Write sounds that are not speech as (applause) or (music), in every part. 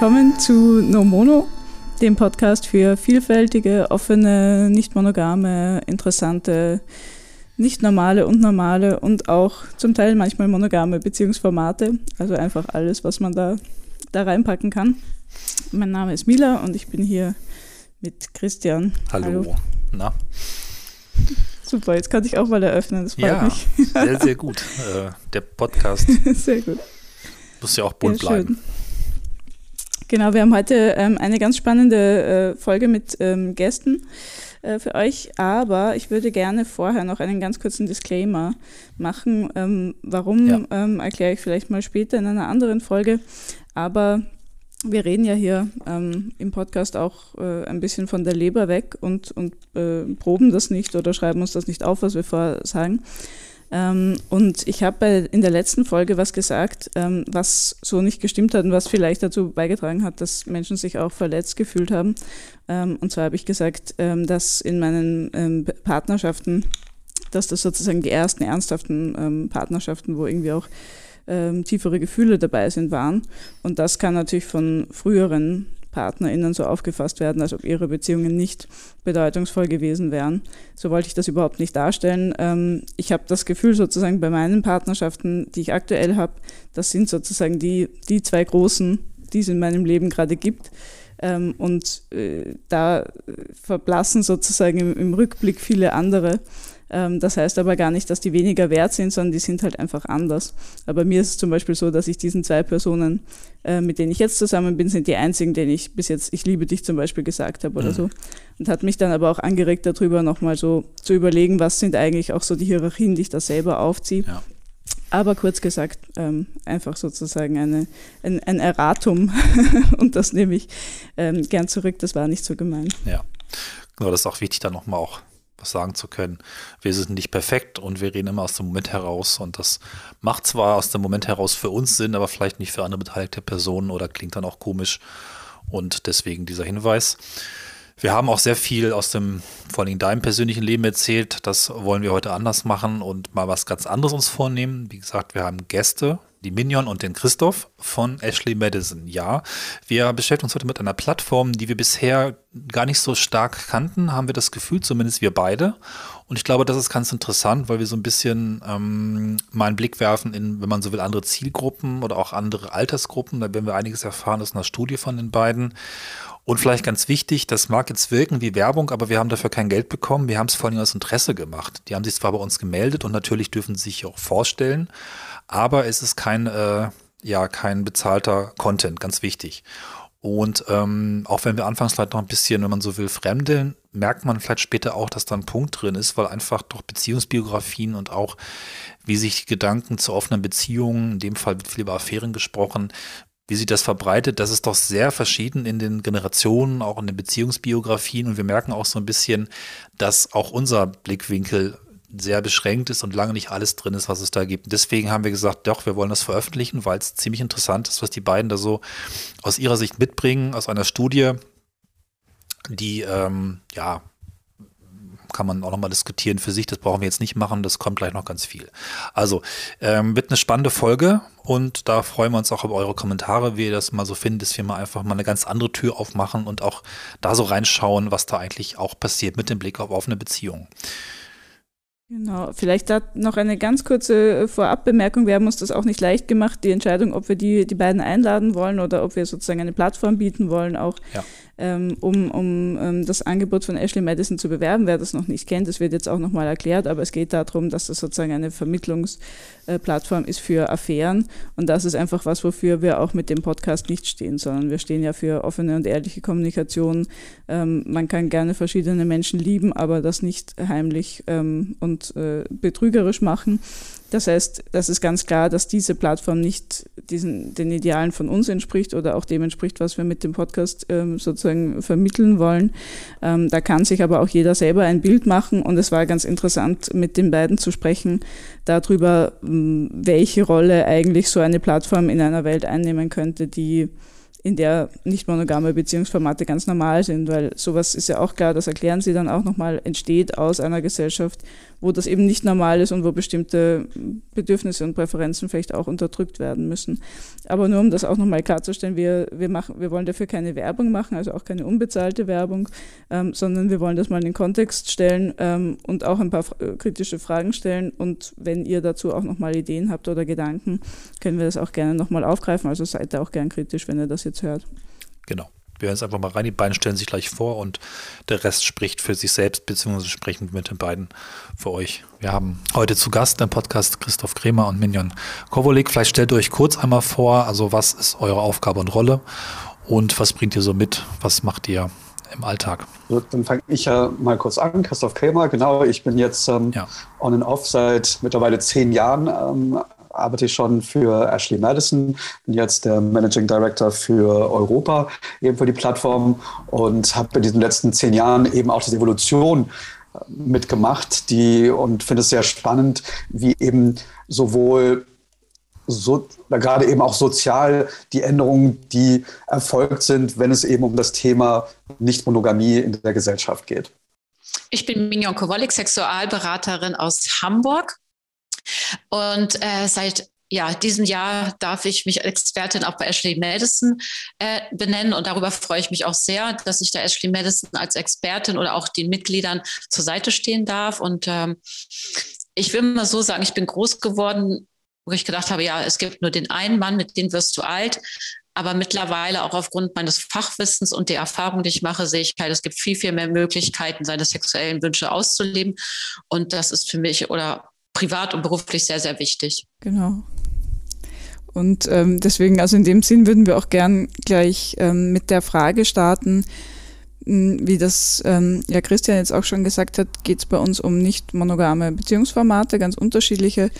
Willkommen zu No Mono, dem Podcast für vielfältige, offene, nicht monogame, interessante, nicht normale und normale und auch zum Teil manchmal monogame Beziehungsformate. Also einfach alles, was man da, da reinpacken kann. Mein Name ist Mila und ich bin hier mit Christian. Hallo. Hallo. Na? Super, jetzt kann ich auch mal eröffnen. Das freut ja, mich. sehr, sehr gut. Äh, der Podcast. (laughs) sehr gut. Muss ja auch bunt ja, bleiben. Genau, wir haben heute ähm, eine ganz spannende äh, Folge mit ähm, Gästen äh, für euch, aber ich würde gerne vorher noch einen ganz kurzen Disclaimer machen. Ähm, warum ja. Ähm, erkläre ich vielleicht mal später in einer anderen Folge, aber wir reden ja hier ähm, im Podcast auch äh, ein bisschen von der Leber weg und, und äh, proben das nicht oder schreiben uns das nicht auf, was wir vorher sagen. Ähm, und ich habe in der letzten Folge was gesagt, ähm, was so nicht gestimmt hat und was vielleicht dazu beigetragen hat, dass Menschen sich auch verletzt gefühlt haben. Ähm, und zwar habe ich gesagt, ähm, dass in meinen ähm, Partnerschaften, dass das sozusagen die ersten ernsthaften ähm, Partnerschaften, wo irgendwie auch tiefere Gefühle dabei sind, waren. Und das kann natürlich von früheren PartnerInnen so aufgefasst werden, als ob ihre Beziehungen nicht bedeutungsvoll gewesen wären. So wollte ich das überhaupt nicht darstellen. Ähm, ich habe das Gefühl sozusagen bei meinen Partnerschaften, die ich aktuell habe, das sind sozusagen die, die zwei großen, die es in meinem Leben gerade gibt. Ähm, und äh, da verblassen sozusagen im, im Rückblick viele andere. Ähm, das heißt aber gar nicht, dass die weniger wert sind, sondern die sind halt einfach anders. Aber mir ist es zum Beispiel so, dass ich diesen zwei Personen, äh, mit denen ich jetzt zusammen bin, sind die einzigen, denen ich bis jetzt ich liebe dich zum Beispiel gesagt habe oder mhm. so. Und hat mich dann aber auch angeregt, darüber nochmal so zu überlegen, was sind eigentlich auch so die Hierarchien, die ich da selber aufziehe. Ja. Aber kurz gesagt, ähm, einfach sozusagen eine, ein, ein Erratum (laughs) und das nehme ich ähm, gern zurück, das war nicht so gemein. Ja, genau, das ist auch wichtig, da nochmal auch was sagen zu können. Wir sind nicht perfekt und wir reden immer aus dem Moment heraus und das macht zwar aus dem Moment heraus für uns Sinn, aber vielleicht nicht für andere beteiligte Personen oder klingt dann auch komisch und deswegen dieser Hinweis. Wir haben auch sehr viel aus dem, vor allem deinem persönlichen Leben erzählt. Das wollen wir heute anders machen und mal was ganz anderes uns vornehmen. Wie gesagt, wir haben Gäste die Minion und den Christoph von Ashley Madison. Ja, wir beschäftigen uns heute mit einer Plattform, die wir bisher gar nicht so stark kannten, haben wir das Gefühl, zumindest wir beide. Und ich glaube, das ist ganz interessant, weil wir so ein bisschen ähm, mal einen Blick werfen in, wenn man so will, andere Zielgruppen oder auch andere Altersgruppen. Da werden wir einiges erfahren aus einer Studie von den beiden. Und vielleicht ganz wichtig, das mag jetzt wirken wie Werbung, aber wir haben dafür kein Geld bekommen. Wir haben es vor allem aus Interesse gemacht. Die haben sich zwar bei uns gemeldet und natürlich dürfen sie sich auch vorstellen, aber es ist kein, äh, ja, kein bezahlter Content, ganz wichtig. Und ähm, auch wenn wir anfangs vielleicht noch ein bisschen, wenn man so will, fremdeln, merkt man vielleicht später auch, dass da ein Punkt drin ist, weil einfach doch Beziehungsbiografien und auch wie sich Gedanken zu offenen Beziehungen, in dem Fall wird viel über Affären gesprochen, wie sich das verbreitet, das ist doch sehr verschieden in den Generationen, auch in den Beziehungsbiografien. Und wir merken auch so ein bisschen, dass auch unser Blickwinkel sehr beschränkt ist und lange nicht alles drin ist, was es da gibt. Deswegen haben wir gesagt, doch, wir wollen das veröffentlichen, weil es ziemlich interessant ist, was die beiden da so aus ihrer Sicht mitbringen, aus einer Studie, die, ähm, ja, kann man auch nochmal diskutieren für sich. Das brauchen wir jetzt nicht machen. Das kommt gleich noch ganz viel. Also, ähm, wird eine spannende Folge und da freuen wir uns auch über eure Kommentare, wie ihr das mal so findet, dass wir mal einfach mal eine ganz andere Tür aufmachen und auch da so reinschauen, was da eigentlich auch passiert mit dem Blick auf offene Beziehungen. Genau, vielleicht da noch eine ganz kurze äh, Vorabbemerkung. Wir haben uns das auch nicht leicht gemacht, die Entscheidung, ob wir die, die beiden einladen wollen oder ob wir sozusagen eine Plattform bieten wollen, auch ja ähm, um, um ähm, das Angebot von Ashley Madison zu bewerben. Wer das noch nicht kennt, das wird jetzt auch nochmal erklärt, aber es geht darum, dass das sozusagen eine Vermittlungsplattform ist für Affären und das ist einfach was, wofür wir auch mit dem Podcast nicht stehen, sondern wir stehen ja für offene und ehrliche Kommunikation. Ähm, man kann gerne verschiedene Menschen lieben, aber das nicht heimlich ähm, und äh, betrügerisch machen. Das heißt, das ist ganz klar, dass diese Plattform nicht diesen, den Idealen von uns entspricht oder auch dem entspricht, was wir mit dem Podcast ähm, sozusagen vermitteln wollen. Ähm, da kann sich aber auch jeder selber ein Bild machen und es war ganz interessant, mit den beiden zu sprechen darüber, welche Rolle eigentlich so eine Plattform in einer Welt einnehmen könnte, die in der nicht monogame Beziehungsformate ganz normal sind, weil sowas ist ja auch klar, das erklären sie dann auch nochmal, entsteht aus einer Gesellschaft, wo das eben nicht normal ist und wo bestimmte Bedürfnisse und Präferenzen vielleicht auch unterdrückt werden müssen. Aber nur um das auch nochmal klarzustellen, wir, wir, machen, wir wollen dafür keine Werbung machen, also auch keine unbezahlte Werbung, ähm, sondern wir wollen das mal in den Kontext stellen ähm, und auch ein paar äh, kritische Fragen stellen. Und wenn ihr dazu auch nochmal Ideen habt oder Gedanken, können wir das auch gerne nochmal aufgreifen. Also seid da auch gern kritisch, wenn ihr das jetzt hört. Genau. Wir hören es einfach mal rein. Die beiden stellen sich gleich vor und der Rest spricht für sich selbst, beziehungsweise sprechen mit den beiden für euch. Wir haben heute zu Gast im Podcast Christoph Kremer und Minion Kowolik. Vielleicht stellt ihr euch kurz einmal vor, also was ist eure Aufgabe und Rolle und was bringt ihr so mit? Was macht ihr im Alltag? Dann fange ich ja mal kurz an. Christoph Kremer, genau. Ich bin jetzt ähm, ja. on and off seit mittlerweile zehn Jahren ähm, arbeite ich schon für Ashley Madison, bin jetzt der Managing Director für Europa, eben für die Plattform und habe in diesen letzten zehn Jahren eben auch diese Evolution äh, mitgemacht, die und finde es sehr spannend, wie eben sowohl so, gerade eben auch sozial die Änderungen, die erfolgt sind, wenn es eben um das Thema Nichtmonogamie in der Gesellschaft geht. Ich bin Mignon Kowalik, Sexualberaterin aus Hamburg und äh, seit ja, diesem Jahr darf ich mich Expertin auch bei Ashley Madison äh, benennen und darüber freue ich mich auch sehr, dass ich da Ashley Madison als Expertin oder auch den Mitgliedern zur Seite stehen darf. Und ähm, ich will mal so sagen, ich bin groß geworden, wo ich gedacht habe, ja, es gibt nur den einen Mann, mit dem wirst du alt. Aber mittlerweile auch aufgrund meines Fachwissens und der Erfahrung, die ich mache, sehe ich halt, es gibt viel, viel mehr Möglichkeiten, seine sexuellen Wünsche auszuleben. Und das ist für mich oder privat und beruflich sehr, sehr wichtig. Genau. Und ähm, deswegen, also in dem Sinn würden wir auch gern gleich ähm, mit der Frage starten, wie das ähm, ja Christian jetzt auch schon gesagt hat, geht es bei uns um nicht monogame Beziehungsformate, ganz unterschiedliche.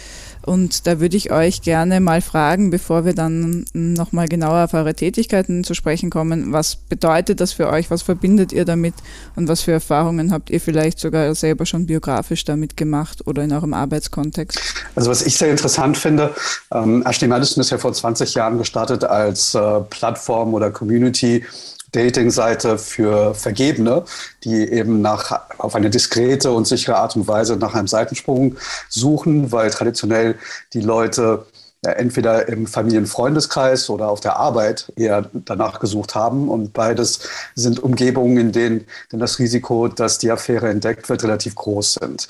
Und da würde ich euch gerne mal fragen, bevor wir dann nochmal genauer auf eure Tätigkeiten zu sprechen kommen, was bedeutet das für euch, was verbindet ihr damit und was für Erfahrungen habt ihr vielleicht sogar selber schon biografisch damit gemacht oder in eurem Arbeitskontext? Also was ich sehr interessant finde, ähm, Ashley Madison ist ja vor 20 Jahren gestartet als äh, Plattform oder Community Dating-Seite für Vergebene, die eben nach, auf eine diskrete und sichere Art und Weise nach einem Seitensprung suchen, weil traditionell die Leute ja, entweder im Familienfreundeskreis oder auf der Arbeit eher danach gesucht haben. Und beides sind Umgebungen, in denen denn das Risiko, dass die Affäre entdeckt wird, relativ groß sind.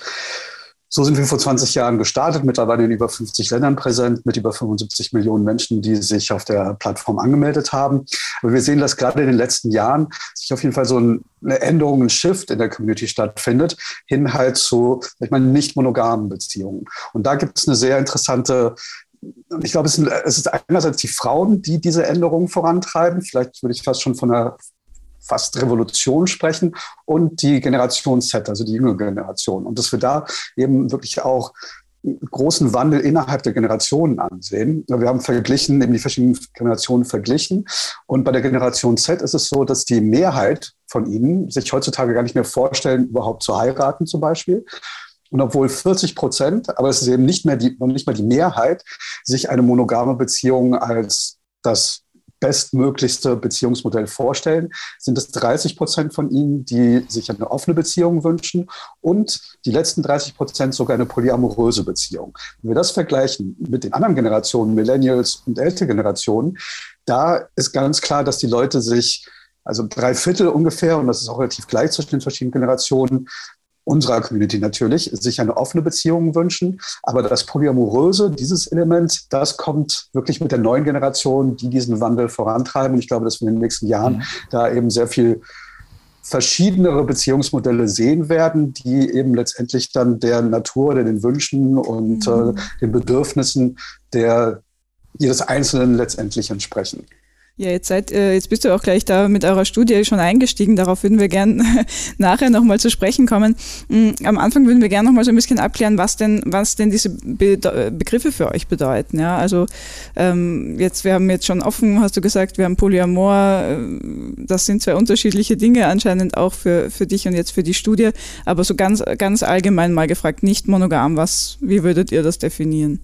So sind wir vor 20 Jahren gestartet, mittlerweile in über 50 Ländern präsent, mit über 75 Millionen Menschen, die sich auf der Plattform angemeldet haben. Aber wir sehen, dass gerade in den letzten Jahren sich auf jeden Fall so eine Änderung, ein Shift in der Community stattfindet, hin halt zu, ich meine, nicht monogamen Beziehungen. Und da gibt es eine sehr interessante ich glaube, es, ist einerseits die Frauen, die diese Änderungen vorantreiben. Vielleicht würde ich fast schon von einer fast Revolution sprechen und die Generation Z, also die jüngere Generation. Und dass wir da eben wirklich auch großen Wandel innerhalb der Generationen ansehen. Wir haben verglichen, eben die verschiedenen Generationen verglichen. Und bei der Generation Z ist es so, dass die Mehrheit von ihnen sich heutzutage gar nicht mehr vorstellen, überhaupt zu heiraten zum Beispiel. Und obwohl 40 Prozent, aber es ist eben nicht mehr die, noch nicht mal die Mehrheit, sich eine monogame Beziehung als das bestmöglichste Beziehungsmodell vorstellen, sind es 30 Prozent von ihnen, die sich eine offene Beziehung wünschen und die letzten 30 Prozent sogar eine polyamoröse Beziehung. Wenn wir das vergleichen mit den anderen Generationen, Millennials und ältere Generationen, da ist ganz klar, dass die Leute sich also drei Viertel ungefähr, und das ist auch relativ gleich zwischen den verschiedenen Generationen, unserer Community natürlich, sich eine offene Beziehung wünschen. Aber das Polyamoröse, dieses Element, das kommt wirklich mit der neuen Generation, die diesen Wandel vorantreiben. Und ich glaube, dass wir in den nächsten Jahren mhm. da eben sehr viel verschiedenere Beziehungsmodelle sehen werden, die eben letztendlich dann der Natur, den Wünschen und mhm. äh, den Bedürfnissen der jedes Einzelnen letztendlich entsprechen. Ja, jetzt, seid, äh, jetzt bist du auch gleich da mit eurer Studie schon eingestiegen. Darauf würden wir gern (laughs) nachher nochmal zu sprechen kommen. Mm, am Anfang würden wir gerne nochmal so ein bisschen abklären, was denn, was denn diese Be Begriffe für euch bedeuten. Ja, also ähm, jetzt, wir haben jetzt schon offen, hast du gesagt, wir haben Polyamor. Äh, das sind zwei unterschiedliche Dinge anscheinend auch für, für dich und jetzt für die Studie. Aber so ganz, ganz allgemein mal gefragt, nicht monogam, was, wie würdet ihr das definieren?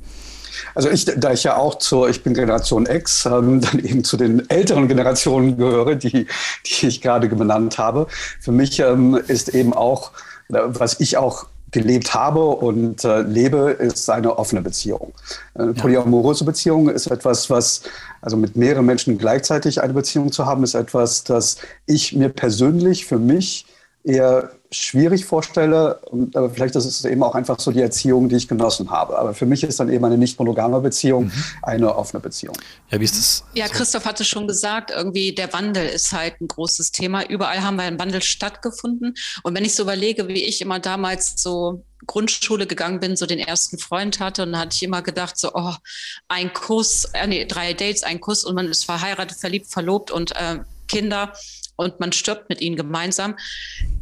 Also ich, da ich ja auch zur, ich bin Generation X, ähm, (laughs) dann eben zu den älteren Generationen gehöre, die, die ich gerade benannt habe. Für mich ähm, ist eben auch, was ich auch gelebt habe und äh, lebe, ist eine offene Beziehung. Eine polyamorose Beziehung ist etwas, was, also mit mehreren Menschen gleichzeitig eine Beziehung zu haben, ist etwas, das ich mir persönlich für mich eher schwierig vorstelle. Aber vielleicht ist es eben auch einfach so die Erziehung, die ich genossen habe. Aber für mich ist dann eben eine nicht monogame Beziehung mhm. eine offene Beziehung. Ja, wie ist das? Ja, Christoph hatte schon gesagt, irgendwie der Wandel ist halt ein großes Thema. Überall haben wir einen Wandel stattgefunden. Und wenn ich so überlege, wie ich immer damals so Grundschule gegangen bin, so den ersten Freund hatte, und dann hatte ich immer gedacht, so, oh, ein Kuss, äh, nee, drei Dates, ein Kuss und man ist verheiratet, verliebt, verlobt und äh, Kinder und man stirbt mit ihnen gemeinsam.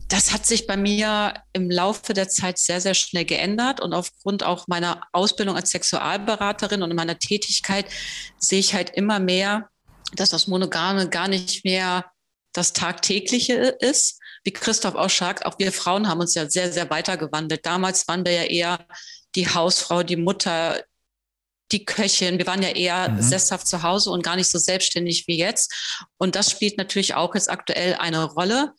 Das hat sich bei mir im Laufe der Zeit sehr, sehr schnell geändert und aufgrund auch meiner Ausbildung als Sexualberaterin und meiner Tätigkeit sehe ich halt immer mehr, dass das Monogame gar nicht mehr das Tagtägliche ist. Wie Christoph auch sagt, auch wir Frauen haben uns ja sehr, sehr weitergewandelt. Damals waren wir ja eher die Hausfrau, die Mutter, die Köchin. Wir waren ja eher mhm. sesshaft zu Hause und gar nicht so selbstständig wie jetzt. Und das spielt natürlich auch jetzt aktuell eine Rolle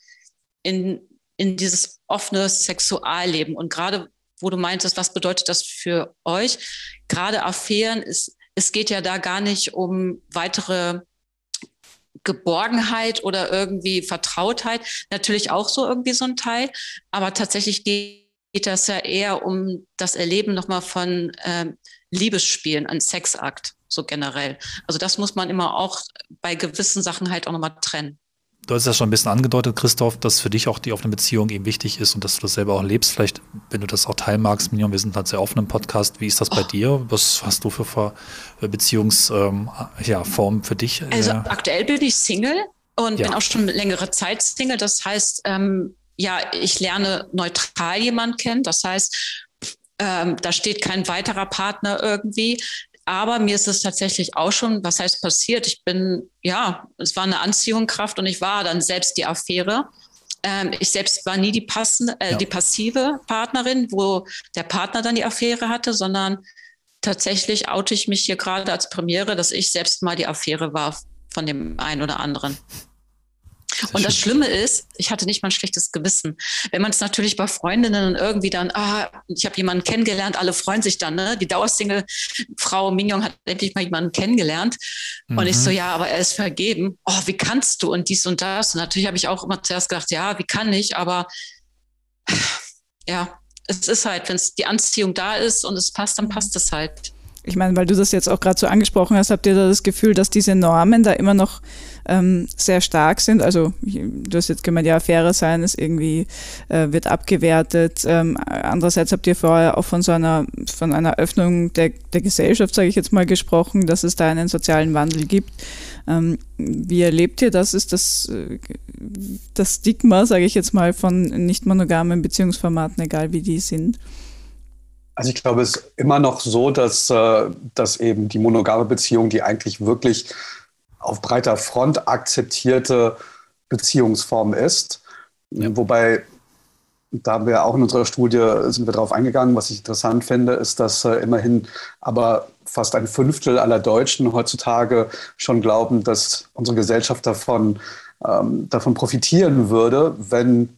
in, in dieses offene Sexualleben. Und gerade, wo du meintest, was bedeutet das für euch? Gerade Affären, ist, es geht ja da gar nicht um weitere Geborgenheit oder irgendwie Vertrautheit. Natürlich auch so irgendwie so ein Teil. Aber tatsächlich geht das ja eher um das Erleben nochmal von ähm, Liebesspielen, ein Sexakt, so generell. Also das muss man immer auch bei gewissen Sachen halt auch nochmal trennen. Du hast ja schon ein bisschen angedeutet, Christoph, dass für dich auch die offene Beziehung eben wichtig ist und dass du das selber auch lebst. Vielleicht, wenn du das auch teilen magst, Minion, wir sind halt sehr offen im Podcast. Wie ist das bei oh. dir? Was hast du für Beziehungsformen ähm, ja, für dich? Also aktuell bin ich Single und ja. bin auch schon längere Zeit Single. Das heißt, ähm, ja, ich lerne neutral jemand kennen. Das heißt, ähm, da steht kein weiterer Partner irgendwie. Aber mir ist es tatsächlich auch schon, was heißt passiert? Ich bin, ja, es war eine Anziehungskraft und ich war dann selbst die Affäre. Ähm, ich selbst war nie die passende, äh, ja. die passive Partnerin, wo der Partner dann die Affäre hatte, sondern tatsächlich oute ich mich hier gerade als Premiere, dass ich selbst mal die Affäre war von dem einen oder anderen. Und das Schlimme ist, ich hatte nicht mal ein schlechtes Gewissen. Wenn man es natürlich bei Freundinnen irgendwie dann, ah, ich habe jemanden kennengelernt, alle freuen sich dann, ne? Die Dauersingle-Frau Mignon hat endlich mal jemanden kennengelernt. Mhm. Und ich so, mhm. ja, aber er ist vergeben. Oh, wie kannst du? Und dies und das. Und natürlich habe ich auch immer zuerst gedacht, ja, wie kann ich? Aber ja, es ist halt, wenn die Anziehung da ist und es passt, dann passt es halt. Ich meine, weil du das jetzt auch gerade so angesprochen hast, habt ihr da das Gefühl, dass diese Normen da immer noch ähm, sehr stark sind? Also du hast jetzt gemeint, ja, Affäre sein ist irgendwie, äh, wird abgewertet. Ähm, andererseits habt ihr vorher auch von so einer, von einer Öffnung der, der Gesellschaft, sage ich jetzt mal, gesprochen, dass es da einen sozialen Wandel gibt. Ähm, wie erlebt ihr das? Ist das äh, das Stigma, sage ich jetzt mal, von nicht monogamen Beziehungsformaten, egal wie die sind? Also ich glaube, es ist immer noch so, dass, äh, dass eben die monogame Beziehung, die eigentlich wirklich auf breiter Front akzeptierte Beziehungsform ist. Ja. Wobei, da haben wir auch in unserer Studie sind wir darauf eingegangen, was ich interessant finde, ist, dass äh, immerhin aber fast ein Fünftel aller Deutschen heutzutage schon glauben, dass unsere Gesellschaft davon, ähm, davon profitieren würde, wenn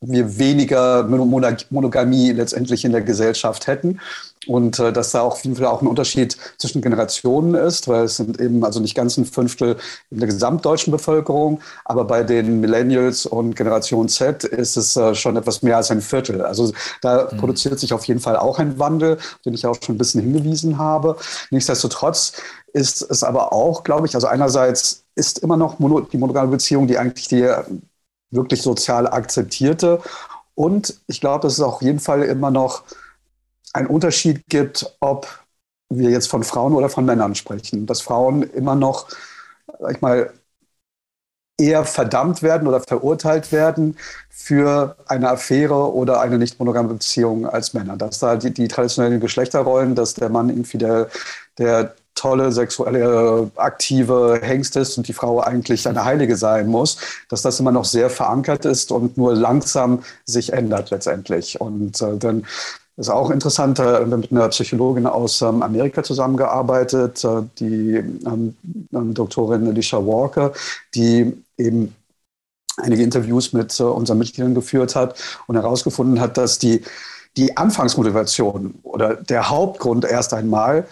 wir weniger Monogamie letztendlich in der Gesellschaft hätten. Und äh, dass da auch auf jeden Fall auch ein Unterschied zwischen Generationen ist, weil es sind eben also nicht ganz ein Fünftel in der gesamtdeutschen Bevölkerung, aber bei den Millennials und Generation Z ist es äh, schon etwas mehr als ein Viertel. Also da mhm. produziert sich auf jeden Fall auch ein Wandel, den ich auch schon ein bisschen hingewiesen habe. Nichtsdestotrotz ist es aber auch, glaube ich, also einerseits ist immer noch die monogame Beziehung, die eigentlich die wirklich sozial akzeptierte. Und ich glaube, dass es auf jeden Fall immer noch einen Unterschied gibt, ob wir jetzt von Frauen oder von Männern sprechen. Dass Frauen immer noch, sag ich mal, eher verdammt werden oder verurteilt werden für eine Affäre oder eine nicht monogame Beziehung als Männer. Dass da die, die traditionellen Geschlechterrollen, dass der Mann irgendwie der, der tolle, sexuelle, aktive Hengst ist und die Frau eigentlich eine Heilige sein muss, dass das immer noch sehr verankert ist und nur langsam sich ändert letztendlich. Und äh, dann ist auch interessant, äh, mit einer Psychologin aus ähm, Amerika zusammengearbeitet, äh, die ähm, Doktorin Alicia Walker, die eben einige Interviews mit äh, unseren Mitgliedern geführt hat und herausgefunden hat, dass die, die Anfangsmotivation oder der Hauptgrund erst einmal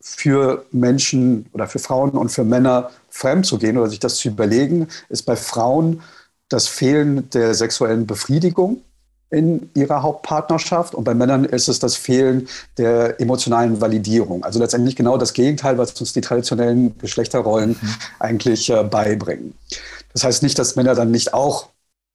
für Menschen oder für Frauen und für Männer fremd zu gehen oder sich das zu überlegen, ist bei Frauen das Fehlen der sexuellen Befriedigung in ihrer Hauptpartnerschaft und bei Männern ist es das Fehlen der emotionalen Validierung. Also letztendlich genau das Gegenteil, was uns die traditionellen Geschlechterrollen mhm. eigentlich äh, beibringen. Das heißt nicht, dass Männer dann nicht auch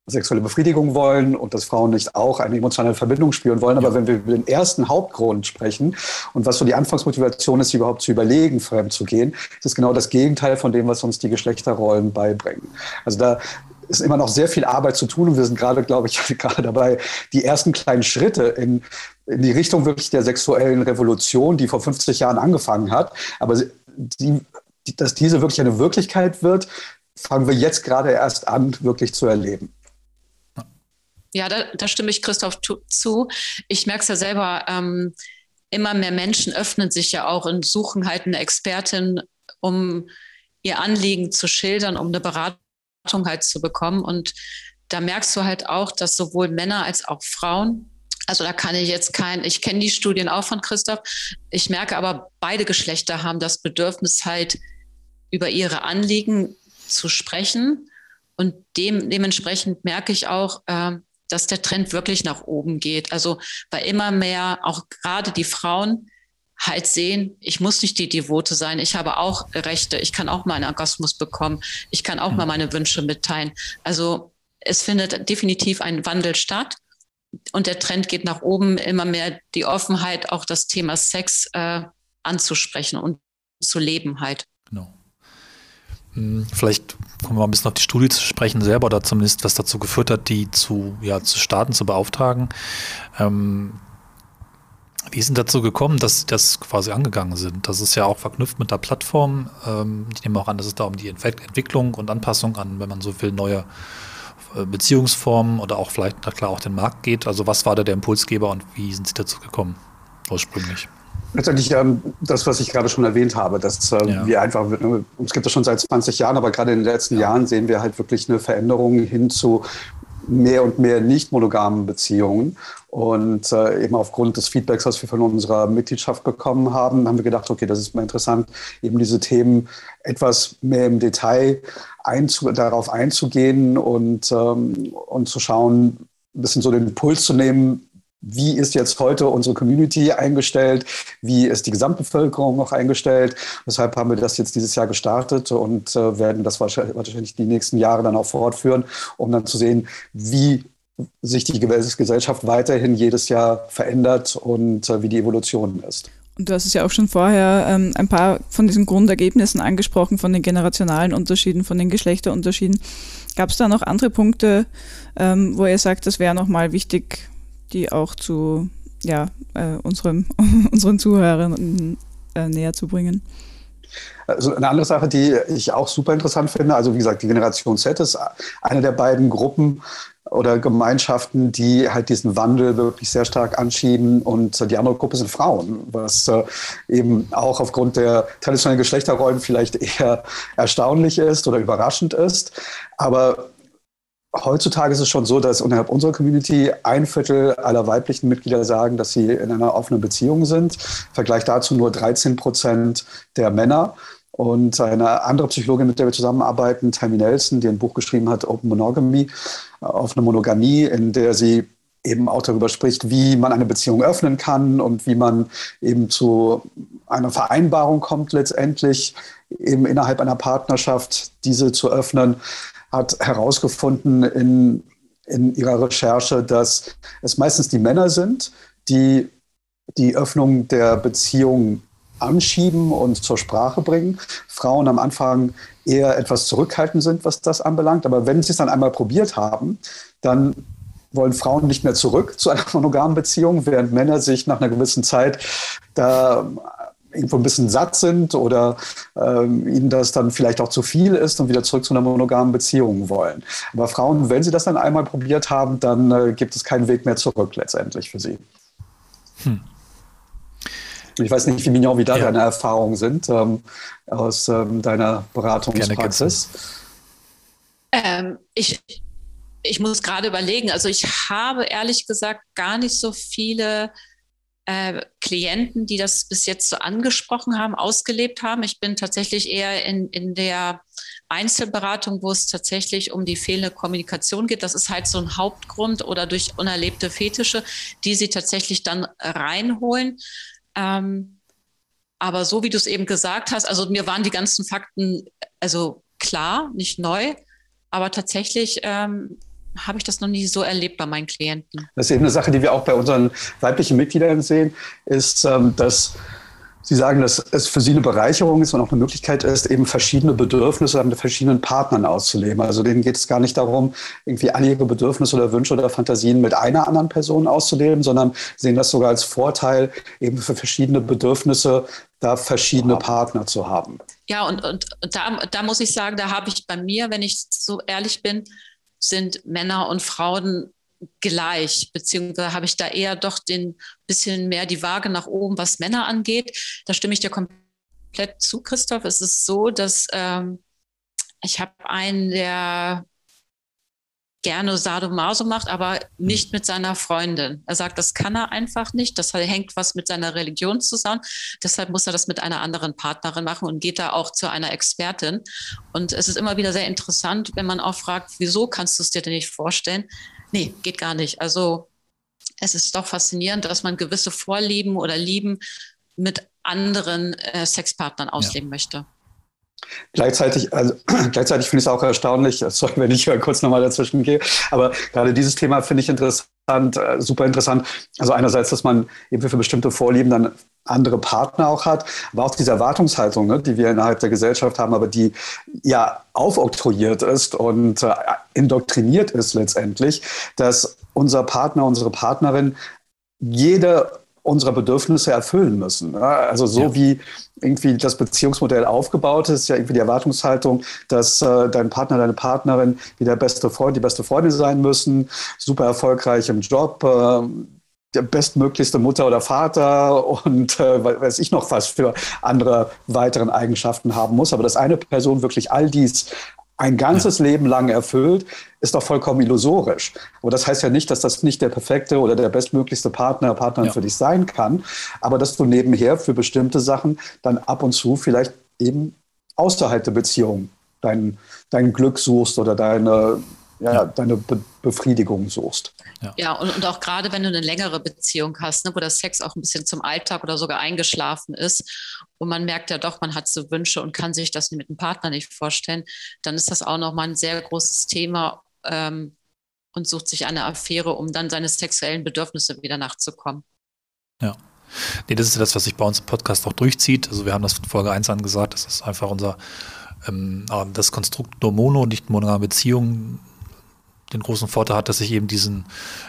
sexuelle Befriedigung wollen und dass Frauen nicht auch eine emotionale Verbindung spüren wollen. Aber ja. wenn wir über den ersten Hauptgrund sprechen und was so die Anfangsmotivation ist, überhaupt zu überlegen, fremd zu gehen, ist es genau das Gegenteil von dem, was uns die Geschlechterrollen beibringen. Also da ist immer noch sehr viel Arbeit zu tun und wir sind gerade, glaube ich, (laughs) gerade dabei, die ersten kleinen Schritte in, in die Richtung wirklich der sexuellen Revolution, die vor 50 Jahren angefangen hat. Aber die, dass diese wirklich eine Wirklichkeit wird, fangen wir jetzt gerade erst an, wirklich zu erleben. Ja, da, da stimme ich Christoph zu. Ich merke es ja selber, ähm, immer mehr Menschen öffnen sich ja auch und suchen halt eine Expertin, um ihr Anliegen zu schildern, um eine Beratung halt zu bekommen. Und da merkst du halt auch, dass sowohl Männer als auch Frauen, also da kann ich jetzt kein, ich kenne die Studien auch von Christoph, ich merke aber, beide Geschlechter haben das Bedürfnis halt über ihre Anliegen zu sprechen. Und dem, dementsprechend merke ich auch, äh, dass der Trend wirklich nach oben geht. Also bei immer mehr, auch gerade die Frauen, halt sehen, ich muss nicht die Devote sein, ich habe auch Rechte, ich kann auch meinen Orgasmus bekommen, ich kann auch mal meine Wünsche mitteilen. Also es findet definitiv ein Wandel statt und der Trend geht nach oben, immer mehr die Offenheit, auch das Thema Sex äh, anzusprechen und zu leben halt. Hm, vielleicht kommen wir mal ein bisschen auf die Studie zu sprechen selber oder zumindest was dazu geführt hat, die zu, ja, zu starten, zu beauftragen. Ähm, wie sind dazu gekommen, dass Sie das quasi angegangen sind? Das ist ja auch verknüpft mit der Plattform. Ähm, ich nehme auch an, dass es da um die Entwicklung und Anpassung an, wenn man so will, neue äh, Beziehungsformen oder auch vielleicht, na klar, auch den Markt geht. Also was war da der Impulsgeber und wie sind Sie dazu gekommen ursprünglich? Letztendlich ähm, das, was ich gerade schon erwähnt habe, dass äh, ja. wir einfach, es gibt das schon seit 20 Jahren, aber gerade in den letzten ja. Jahren sehen wir halt wirklich eine Veränderung hin zu mehr und mehr nicht monogamen Beziehungen. Und äh, eben aufgrund des Feedbacks, was wir von unserer Mitgliedschaft bekommen haben, haben wir gedacht, okay, das ist mal interessant, eben diese Themen etwas mehr im Detail einzu darauf einzugehen und, ähm, und zu schauen, ein bisschen so den Puls zu nehmen, wie ist jetzt heute unsere Community eingestellt, wie ist die Gesamtbevölkerung noch eingestellt. Deshalb haben wir das jetzt dieses Jahr gestartet und äh, werden das wahrscheinlich die nächsten Jahre dann auch fortführen, um dann zu sehen, wie sich die Gesellschaft weiterhin jedes Jahr verändert und äh, wie die Evolution ist. Und du hast es ja auch schon vorher ähm, ein paar von diesen Grundergebnissen angesprochen, von den generationalen Unterschieden, von den Geschlechterunterschieden. Gab es da noch andere Punkte, ähm, wo ihr sagt, das wäre nochmal wichtig die auch zu ja, äh, unserem, (laughs) unseren Zuhörern äh, näher zu bringen. Also eine andere Sache, die ich auch super interessant finde, also wie gesagt, die Generation Z ist eine der beiden Gruppen oder Gemeinschaften, die halt diesen Wandel wirklich sehr stark anschieben. Und die andere Gruppe sind Frauen, was äh, eben auch aufgrund der traditionellen Geschlechterrollen vielleicht eher erstaunlich ist oder überraschend ist. Aber Heutzutage ist es schon so, dass innerhalb unserer Community ein Viertel aller weiblichen Mitglieder sagen, dass sie in einer offenen Beziehung sind. Im Vergleich dazu nur 13 Prozent der Männer. Und eine andere Psychologin, mit der wir zusammenarbeiten, Tammy Nelson, die ein Buch geschrieben hat, Open Monogamy, offene Monogamie, in der sie eben auch darüber spricht, wie man eine Beziehung öffnen kann und wie man eben zu einer Vereinbarung kommt letztendlich, eben innerhalb einer Partnerschaft diese zu öffnen hat herausgefunden in, in ihrer Recherche, dass es meistens die Männer sind, die die Öffnung der Beziehung anschieben und zur Sprache bringen. Frauen am Anfang eher etwas zurückhaltend sind, was das anbelangt. Aber wenn sie es dann einmal probiert haben, dann wollen Frauen nicht mehr zurück zu einer monogamen Beziehung, während Männer sich nach einer gewissen Zeit da irgendwo ein bisschen satt sind oder ähm, ihnen das dann vielleicht auch zu viel ist und wieder zurück zu einer monogamen Beziehung wollen. Aber Frauen, wenn sie das dann einmal probiert haben, dann äh, gibt es keinen Weg mehr zurück letztendlich für sie. Hm. Ich weiß nicht, wie Mignon, wie da ja. deine Erfahrungen sind ähm, aus ähm, deiner Beratungspraxis. Ähm, ich, ich muss gerade überlegen, also ich habe ehrlich gesagt gar nicht so viele äh, Klienten, die das bis jetzt so angesprochen haben, ausgelebt haben. Ich bin tatsächlich eher in, in der Einzelberatung, wo es tatsächlich um die fehlende Kommunikation geht. Das ist halt so ein Hauptgrund oder durch unerlebte Fetische, die sie tatsächlich dann reinholen. Ähm, aber so wie du es eben gesagt hast, also mir waren die ganzen Fakten also klar, nicht neu, aber tatsächlich ähm, habe ich das noch nie so erlebt bei meinen Klienten. Das ist eben eine Sache, die wir auch bei unseren weiblichen Mitgliedern sehen, ist, ähm, dass Sie sagen, dass es für Sie eine Bereicherung ist und auch eine Möglichkeit ist, eben verschiedene Bedürfnisse mit verschiedenen Partnern auszuleben. Also denen geht es gar nicht darum, irgendwie alle ihre Bedürfnisse oder Wünsche oder Fantasien mit einer anderen Person auszuleben, sondern sehen das sogar als Vorteil, eben für verschiedene Bedürfnisse da verschiedene Partner zu haben. Ja, und, und da, da muss ich sagen, da habe ich bei mir, wenn ich so ehrlich bin, sind Männer und Frauen gleich, beziehungsweise habe ich da eher doch den bisschen mehr die Waage nach oben, was Männer angeht. Da stimme ich dir komplett zu, Christoph. Es ist so, dass ähm, ich habe einen, der gerne Sadomaso macht, aber nicht mit seiner Freundin. Er sagt, das kann er einfach nicht. Das hängt was mit seiner Religion zusammen. Deshalb muss er das mit einer anderen Partnerin machen und geht da auch zu einer Expertin. Und es ist immer wieder sehr interessant, wenn man auch fragt, wieso kannst du es dir denn nicht vorstellen? Nee, geht gar nicht. Also es ist doch faszinierend, dass man gewisse Vorlieben oder Lieben mit anderen äh, Sexpartnern ausleben ja. möchte. Gleichzeitig, also, (clears throat) gleichzeitig finde ich es auch erstaunlich, (laughs) sorry, wenn ich kurz nochmal dazwischen gehe, aber gerade dieses Thema finde ich interessant, äh, super interessant. Also einerseits, dass man eben für bestimmte Vorlieben dann andere Partner auch hat, aber auch diese Erwartungshaltung, ne, die wir innerhalb der Gesellschaft haben, aber die ja aufoktroyiert ist und äh, indoktriniert ist letztendlich, dass unser Partner, unsere Partnerin jede unserer Bedürfnisse erfüllen müssen. Also so ja. wie irgendwie das Beziehungsmodell aufgebaut ist, ja irgendwie die Erwartungshaltung, dass äh, dein Partner, deine Partnerin wie der beste Freund, die beste Freundin sein müssen, super erfolgreich im Job, äh, der bestmöglichste Mutter oder Vater und äh, weiß ich noch was für andere weiteren Eigenschaften haben muss. Aber dass eine Person wirklich all dies ein ganzes ja. Leben lang erfüllt, ist doch vollkommen illusorisch. Aber das heißt ja nicht, dass das nicht der perfekte oder der bestmöglichste Partner, Partnerin ja. für dich sein kann, aber dass du nebenher für bestimmte Sachen dann ab und zu vielleicht eben außerhalb der Beziehung dein, dein Glück suchst oder deine ja, deine Be Befriedigung suchst. Ja, ja und, und auch gerade wenn du eine längere Beziehung hast, ne, wo der Sex auch ein bisschen zum Alltag oder sogar eingeschlafen ist und man merkt ja doch, man hat so Wünsche und kann sich das mit einem Partner nicht vorstellen, dann ist das auch nochmal ein sehr großes Thema ähm, und sucht sich eine Affäre, um dann seine sexuellen Bedürfnisse wieder nachzukommen. Ja. Nee, das ist das, was sich bei uns im Podcast auch durchzieht. Also wir haben das von Folge 1 an gesagt, das ist einfach unser ähm, das Konstrukt nur Mono, nicht monogame Beziehungen den großen Vorteil hat, dass ich eben diesen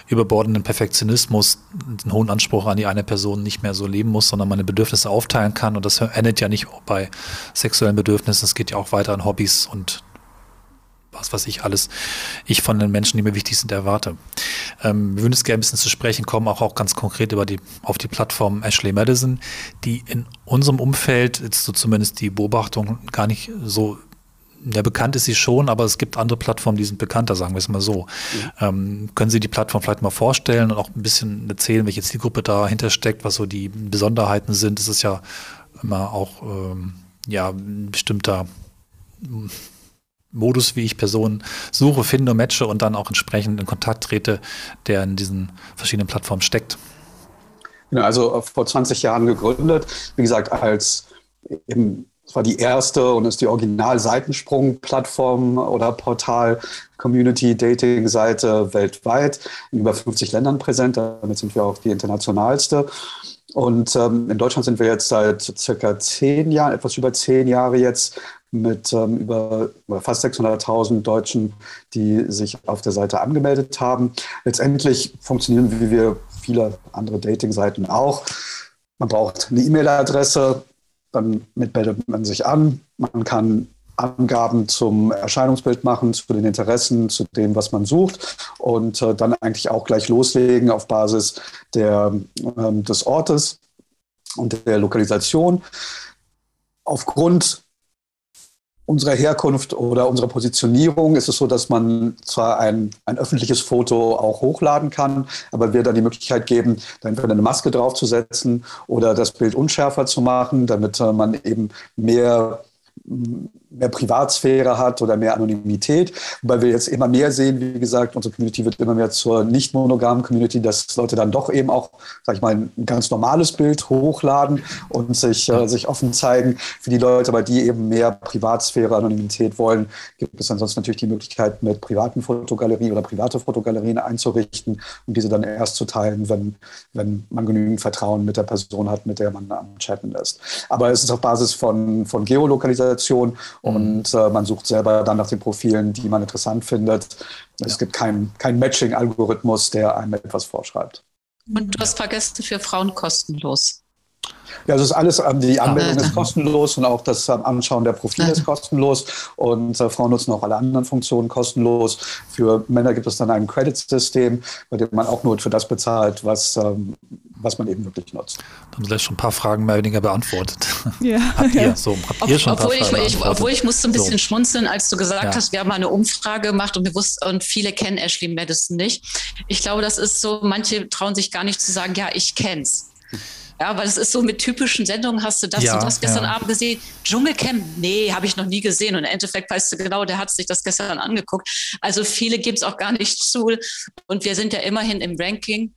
überbordenden Perfektionismus, den hohen Anspruch an die eine Person nicht mehr so leben muss, sondern meine Bedürfnisse aufteilen kann. Und das endet ja nicht bei sexuellen Bedürfnissen, es geht ja auch weiter an Hobbys und was weiß ich alles, ich von den Menschen, die mir wichtig sind, erwarte. Ähm, wir würden jetzt gerne ein bisschen zu sprechen kommen, auch, auch ganz konkret über die, auf die Plattform Ashley Madison, die in unserem Umfeld, jetzt so zumindest die Beobachtung, gar nicht so ja, bekannt ist sie schon, aber es gibt andere Plattformen, die sind bekannter, sagen wir es mal so. Mhm. Ähm, können Sie die Plattform vielleicht mal vorstellen und auch ein bisschen erzählen, welche Zielgruppe dahinter steckt, was so die Besonderheiten sind? Es ist ja immer auch ähm, ja, ein bestimmter Modus, wie ich Personen suche, finde, matche und dann auch entsprechend in Kontakt trete, der in diesen verschiedenen Plattformen steckt. also vor 20 Jahren gegründet, wie gesagt, als eben es war die erste und ist die Original-Seitensprung-Plattform oder Portal, Community-Dating-Seite weltweit, in über 50 Ländern präsent. Damit sind wir auch die internationalste. Und ähm, in Deutschland sind wir jetzt seit circa zehn Jahren, etwas über zehn Jahre jetzt, mit ähm, über, fast 600.000 Deutschen, die sich auf der Seite angemeldet haben. Letztendlich funktionieren wie wir viele andere Dating-Seiten auch. Man braucht eine E-Mail-Adresse, dann meldet man sich an. Man kann Angaben zum Erscheinungsbild machen, zu den Interessen, zu dem, was man sucht und äh, dann eigentlich auch gleich loslegen auf Basis der, äh, des Ortes und der Lokalisation. Aufgrund unserer Herkunft oder unserer Positionierung ist es so, dass man zwar ein, ein öffentliches Foto auch hochladen kann, aber wir dann die Möglichkeit geben, da entweder eine Maske draufzusetzen oder das Bild unschärfer zu machen, damit äh, man eben mehr mehr Privatsphäre hat oder mehr Anonymität, weil wir jetzt immer mehr sehen, wie gesagt, unsere Community wird immer mehr zur nicht monogamen Community, dass Leute dann doch eben auch, sag ich mal, ein ganz normales Bild hochladen und sich, äh, sich offen zeigen. Für die Leute, aber die eben mehr Privatsphäre, Anonymität wollen, gibt es ansonsten natürlich die Möglichkeit, mit privaten Fotogalerien oder private Fotogalerien einzurichten und diese dann erst zu teilen, wenn, wenn man genügend Vertrauen mit der Person hat, mit der man am Chatten ist. Aber es ist auf Basis von, von Geolokalisation. Und äh, man sucht selber dann nach den Profilen, die man interessant findet. Es ja. gibt keinen kein Matching-Algorithmus, der einem etwas vorschreibt. Und du hast vergessen, für Frauen kostenlos. Ja, das ist alles, ähm, die Anmeldung ist kostenlos und auch das ähm, Anschauen der Profile ist kostenlos. Und äh, Frauen nutzen auch alle anderen Funktionen kostenlos. Für Männer gibt es dann ein Credit-System, bei dem man auch nur für das bezahlt, was, ähm, was man eben wirklich nutzt. Da haben Sie schon ein paar Fragen mehr oder weniger beantwortet. Ja. (laughs) habt ihr, so, habt ihr schon obwohl, ich, ich, obwohl ich musste ein bisschen so. schmunzeln, als du gesagt ja. hast, wir haben mal eine Umfrage gemacht und, wir wussten, und viele kennen Ashley Madison nicht. Ich glaube, das ist so, manche trauen sich gar nicht zu sagen, ja, ich kenn's. Ja, weil es ist so mit typischen Sendungen hast du das ja, und das gestern ja. Abend gesehen. Dschungelcamp, nee, habe ich noch nie gesehen. Und im Endeffekt weißt du genau, der hat sich das gestern angeguckt. Also viele geben es auch gar nicht zu. Und wir sind ja immerhin im Ranking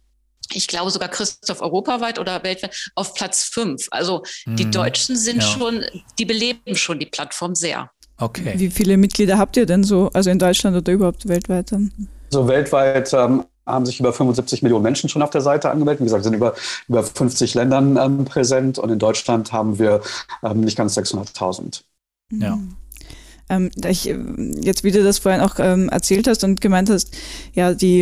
ich glaube sogar Christoph europaweit oder weltweit auf Platz fünf. Also die mhm. Deutschen sind ja. schon, die beleben schon die Plattform sehr. Okay. Wie viele Mitglieder habt ihr denn so, also in Deutschland oder überhaupt weltweit dann? So weltweit ähm, haben sich über 75 Millionen Menschen schon auf der Seite angemeldet. Wie gesagt, sind über, über 50 Ländern ähm, präsent und in Deutschland haben wir ähm, nicht ganz 600.000. Ja. Mhm. Ähm, da ich äh, jetzt, wie du das vorhin auch ähm, erzählt hast und gemeint hast, ja, die,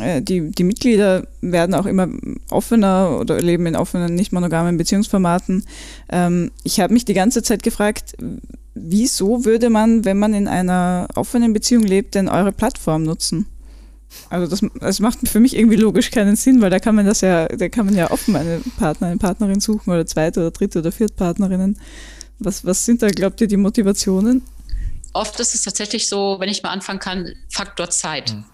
äh, die, die Mitglieder werden auch immer offener oder leben in offenen, nicht monogamen Beziehungsformaten. Ähm, ich habe mich die ganze Zeit gefragt, wieso würde man, wenn man in einer offenen Beziehung lebt, denn eure Plattform nutzen? Also das, das macht für mich irgendwie logisch keinen Sinn, weil da kann man das ja, da kann man ja offen eine Partner, eine Partnerin suchen oder zweite oder dritte oder vierte Partnerinnen. Was, was sind da, glaubt ihr, die Motivationen? Oft ist es tatsächlich so, wenn ich mal anfangen kann, Faktor Zeit. Mhm.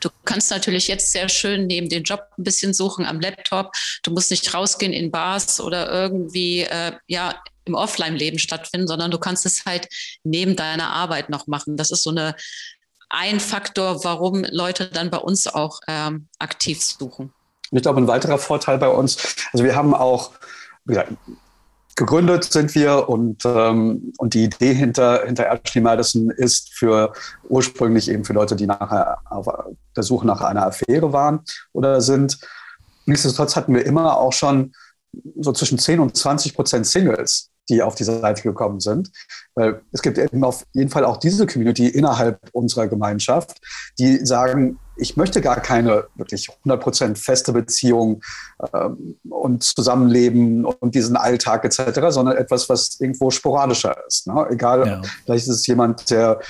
Du kannst natürlich jetzt sehr schön neben den Job ein bisschen suchen am Laptop. Du musst nicht rausgehen in Bars oder irgendwie äh, ja im Offline-Leben stattfinden, sondern du kannst es halt neben deiner Arbeit noch machen. Das ist so eine ein Faktor, warum Leute dann bei uns auch ähm, aktiv suchen. ich glaube, ein weiterer Vorteil bei uns, also wir haben auch, wie gesagt, gegründet sind wir und, ähm, und die Idee hinter, hinter Ashley Madison ist für ursprünglich eben für Leute, die nachher auf der Suche nach einer Affäre waren oder sind. Nichtsdestotrotz hatten wir immer auch schon so zwischen 10 und 20 Prozent Singles, die auf diese Seite gekommen sind. Weil es gibt eben auf jeden Fall auch diese Community innerhalb unserer Gemeinschaft, die sagen, ich möchte gar keine wirklich 100% feste Beziehung ähm, und Zusammenleben und diesen Alltag etc., sondern etwas, was irgendwo sporadischer ist. Ne? Egal, ja. vielleicht ist es jemand, der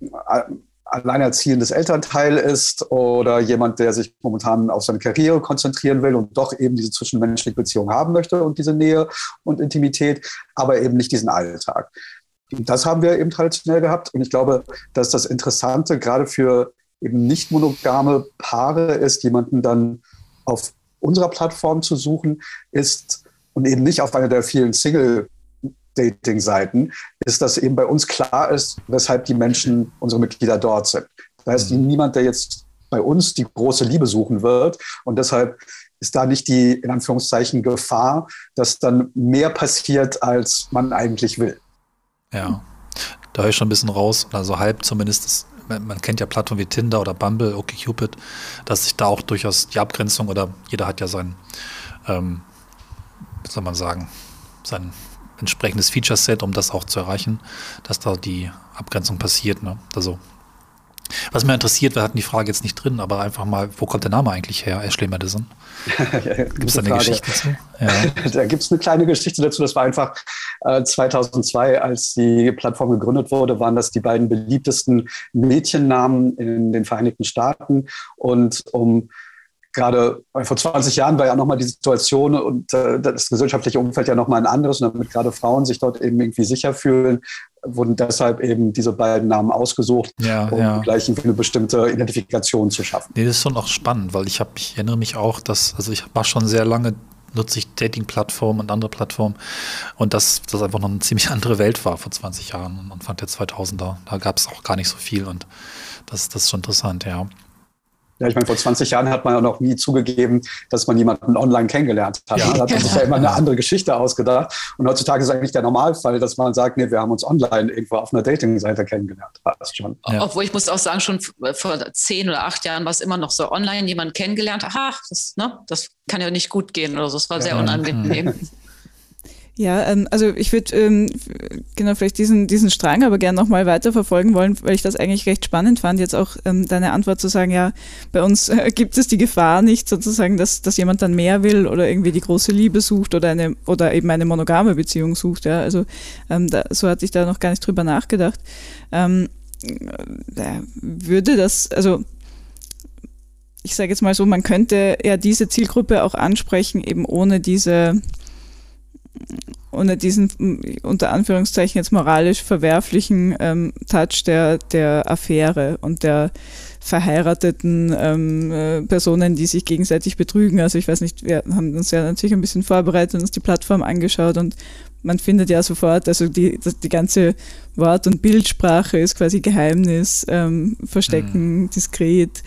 äh, alleinerziehendes Elternteil ist oder jemand, der sich momentan auf seine Karriere konzentrieren will und doch eben diese zwischenmenschliche Beziehung haben möchte und diese Nähe und Intimität, aber eben nicht diesen Alltag. Das haben wir eben traditionell gehabt und ich glaube, dass das Interessante gerade für eben nicht monogame Paare ist, jemanden dann auf unserer Plattform zu suchen, ist und eben nicht auf einer der vielen Single Dating-Seiten, ist, dass eben bei uns klar ist, weshalb die Menschen, unsere Mitglieder dort sind. Da ist mhm. niemand, der jetzt bei uns die große Liebe suchen wird. Und deshalb ist da nicht die, in Anführungszeichen, Gefahr, dass dann mehr passiert, als man eigentlich will. Ja, da höre ich schon ein bisschen raus, also halb zumindest. Das, man kennt ja Plattformen wie Tinder oder Bumble, OkCupid, dass sich da auch durchaus die Abgrenzung oder jeder hat ja sein, ähm, wie soll man sagen, sein entsprechendes Feature-Set, um das auch zu erreichen, dass da die Abgrenzung passiert. Ne? Also, was mir interessiert, wir hatten die Frage jetzt nicht drin, aber einfach mal, wo kommt der Name eigentlich her, Ashley Madison? (laughs) gibt es da eine Frage. Geschichte zu? (laughs) Ja. da gibt es eine kleine Geschichte dazu. Das war einfach äh, 2002, als die Plattform gegründet wurde, waren das die beiden beliebtesten Mädchennamen in den Vereinigten Staaten. Und um gerade vor 20 Jahren war ja nochmal die Situation und äh, das gesellschaftliche Umfeld ja nochmal ein anderes und damit gerade Frauen sich dort eben irgendwie sicher fühlen, wurden deshalb eben diese beiden Namen ausgesucht, ja, um ja. gleich eine bestimmte Identifikation zu schaffen. Nee, das ist schon auch spannend, weil ich habe, ich erinnere mich auch, dass, also ich war schon sehr lange nutze ich Dating-Plattformen und andere Plattformen und dass das einfach noch eine ziemlich andere Welt war vor 20 Jahren, Anfang der 2000er. Da gab es auch gar nicht so viel und das, das ist schon interessant, ja. Ja, ich meine, vor 20 Jahren hat man ja noch nie zugegeben, dass man jemanden online kennengelernt hat. Ja. Man hat sich ja immer eine andere Geschichte ausgedacht. Und heutzutage ist eigentlich der Normalfall, dass man sagt, nee, wir haben uns online irgendwo auf einer Dating-Seite kennengelernt. Passt schon. Ja. Obwohl ich muss auch sagen, schon vor zehn oder acht Jahren war es immer noch so online, jemanden kennengelernt. Aha, das, ne, das kann ja nicht gut gehen oder so. Das war sehr unangenehm. (laughs) Ja, ähm, also ich würde ähm, genau vielleicht diesen, diesen Strang aber gerne nochmal weiterverfolgen wollen, weil ich das eigentlich recht spannend fand, jetzt auch ähm, deine Antwort zu sagen, ja, bei uns äh, gibt es die Gefahr nicht sozusagen, dass, dass jemand dann mehr will oder irgendwie die große Liebe sucht oder eine oder eben eine monogame Beziehung sucht. Ja, also ähm, da, so hatte ich da noch gar nicht drüber nachgedacht. Ähm, äh, würde das, also ich sage jetzt mal so, man könnte ja diese Zielgruppe auch ansprechen, eben ohne diese ohne diesen unter Anführungszeichen jetzt moralisch verwerflichen ähm, Touch der, der Affäre und der verheirateten ähm, äh, Personen, die sich gegenseitig betrügen. Also ich weiß nicht, wir haben uns ja natürlich ein bisschen vorbereitet und uns die Plattform angeschaut und man findet ja sofort, also die, die ganze Wort- und Bildsprache ist quasi Geheimnis, ähm, Verstecken, mhm. diskret.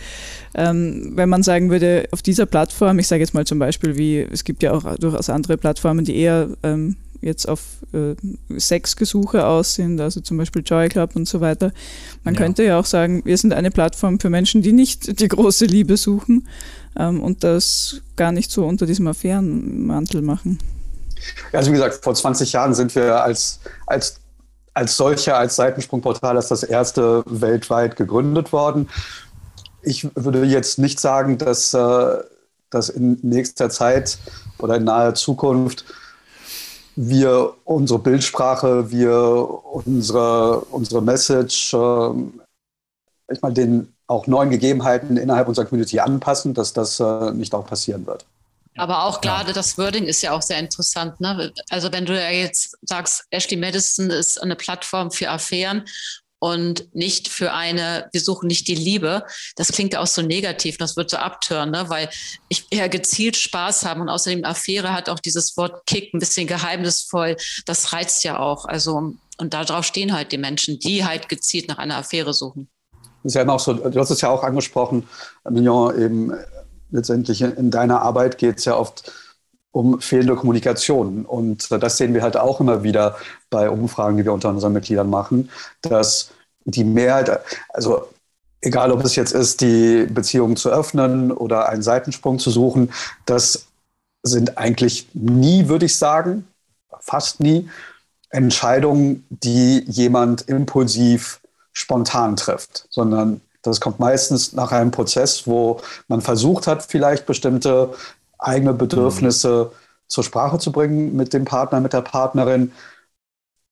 Ähm, wenn man sagen würde, auf dieser Plattform, ich sage jetzt mal zum Beispiel, wie es gibt ja auch durchaus andere Plattformen, die eher ähm, jetzt auf äh, Sexgesuche aus sind, also zum Beispiel Joy Club und so weiter. Man ja. könnte ja auch sagen, wir sind eine Plattform für Menschen, die nicht die große Liebe suchen ähm, und das gar nicht so unter diesem Affärenmantel machen. Also wie gesagt, vor 20 Jahren sind wir als, als, als solcher, als Seitensprungportal, als das erste weltweit gegründet worden. Ich würde jetzt nicht sagen, dass, äh, dass in nächster Zeit oder in naher Zukunft wir unsere Bildsprache, wir unsere, unsere Message, äh, ich meine, den auch neuen Gegebenheiten innerhalb unserer Community anpassen, dass das äh, nicht auch passieren wird. Aber auch gerade das Wording ist ja auch sehr interessant. Ne? Also wenn du ja jetzt sagst, Ashley Madison ist eine Plattform für Affären und nicht für eine, wir suchen nicht die Liebe. Das klingt ja auch so negativ, das wird so abtören, ne? weil ich eher gezielt Spaß haben und außerdem Affäre hat auch dieses Wort Kick ein bisschen geheimnisvoll. Das reizt ja auch. Also, und darauf stehen halt die Menschen, die halt gezielt nach einer Affäre suchen. Das ist ja immer auch so, du hast es ja auch angesprochen, Mignon, eben letztendlich in deiner Arbeit geht es ja oft um fehlende Kommunikation. Und das sehen wir halt auch immer wieder bei Umfragen, die wir unter unseren Mitgliedern machen, dass die Mehrheit, also egal ob es jetzt ist, die Beziehung zu öffnen oder einen Seitensprung zu suchen, das sind eigentlich nie, würde ich sagen, fast nie, Entscheidungen, die jemand impulsiv spontan trifft, sondern das kommt meistens nach einem Prozess, wo man versucht hat, vielleicht bestimmte eigene Bedürfnisse mhm. zur Sprache zu bringen mit dem Partner, mit der Partnerin,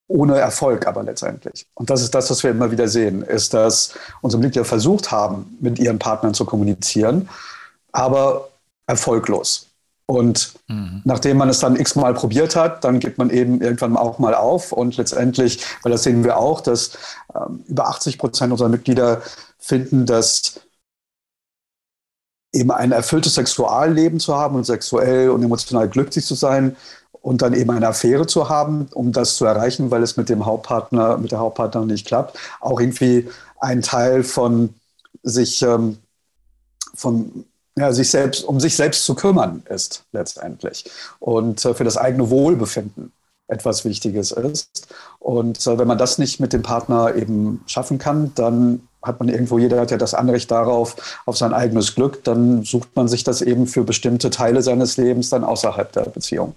ohne Erfolg aber letztendlich. Und das ist das, was wir immer wieder sehen, ist, dass unsere Mitglieder versucht haben, mit ihren Partnern zu kommunizieren, aber erfolglos. Und mhm. nachdem man es dann x-mal probiert hat, dann gibt man eben irgendwann auch mal auf. Und letztendlich, weil das sehen wir auch, dass ähm, über 80 Prozent unserer Mitglieder finden, dass eben ein erfülltes Sexualleben zu haben und sexuell und emotional glücklich zu sein und dann eben eine Affäre zu haben, um das zu erreichen, weil es mit dem Hauptpartner, mit der Hauptpartnerin nicht klappt, auch irgendwie ein Teil von sich, ähm, von ja, sich selbst, um sich selbst zu kümmern ist letztendlich und äh, für das eigene Wohlbefinden etwas Wichtiges ist. Und äh, wenn man das nicht mit dem Partner eben schaffen kann, dann hat man irgendwo, jeder hat ja das Anrecht darauf, auf sein eigenes Glück, dann sucht man sich das eben für bestimmte Teile seines Lebens dann außerhalb der Beziehung.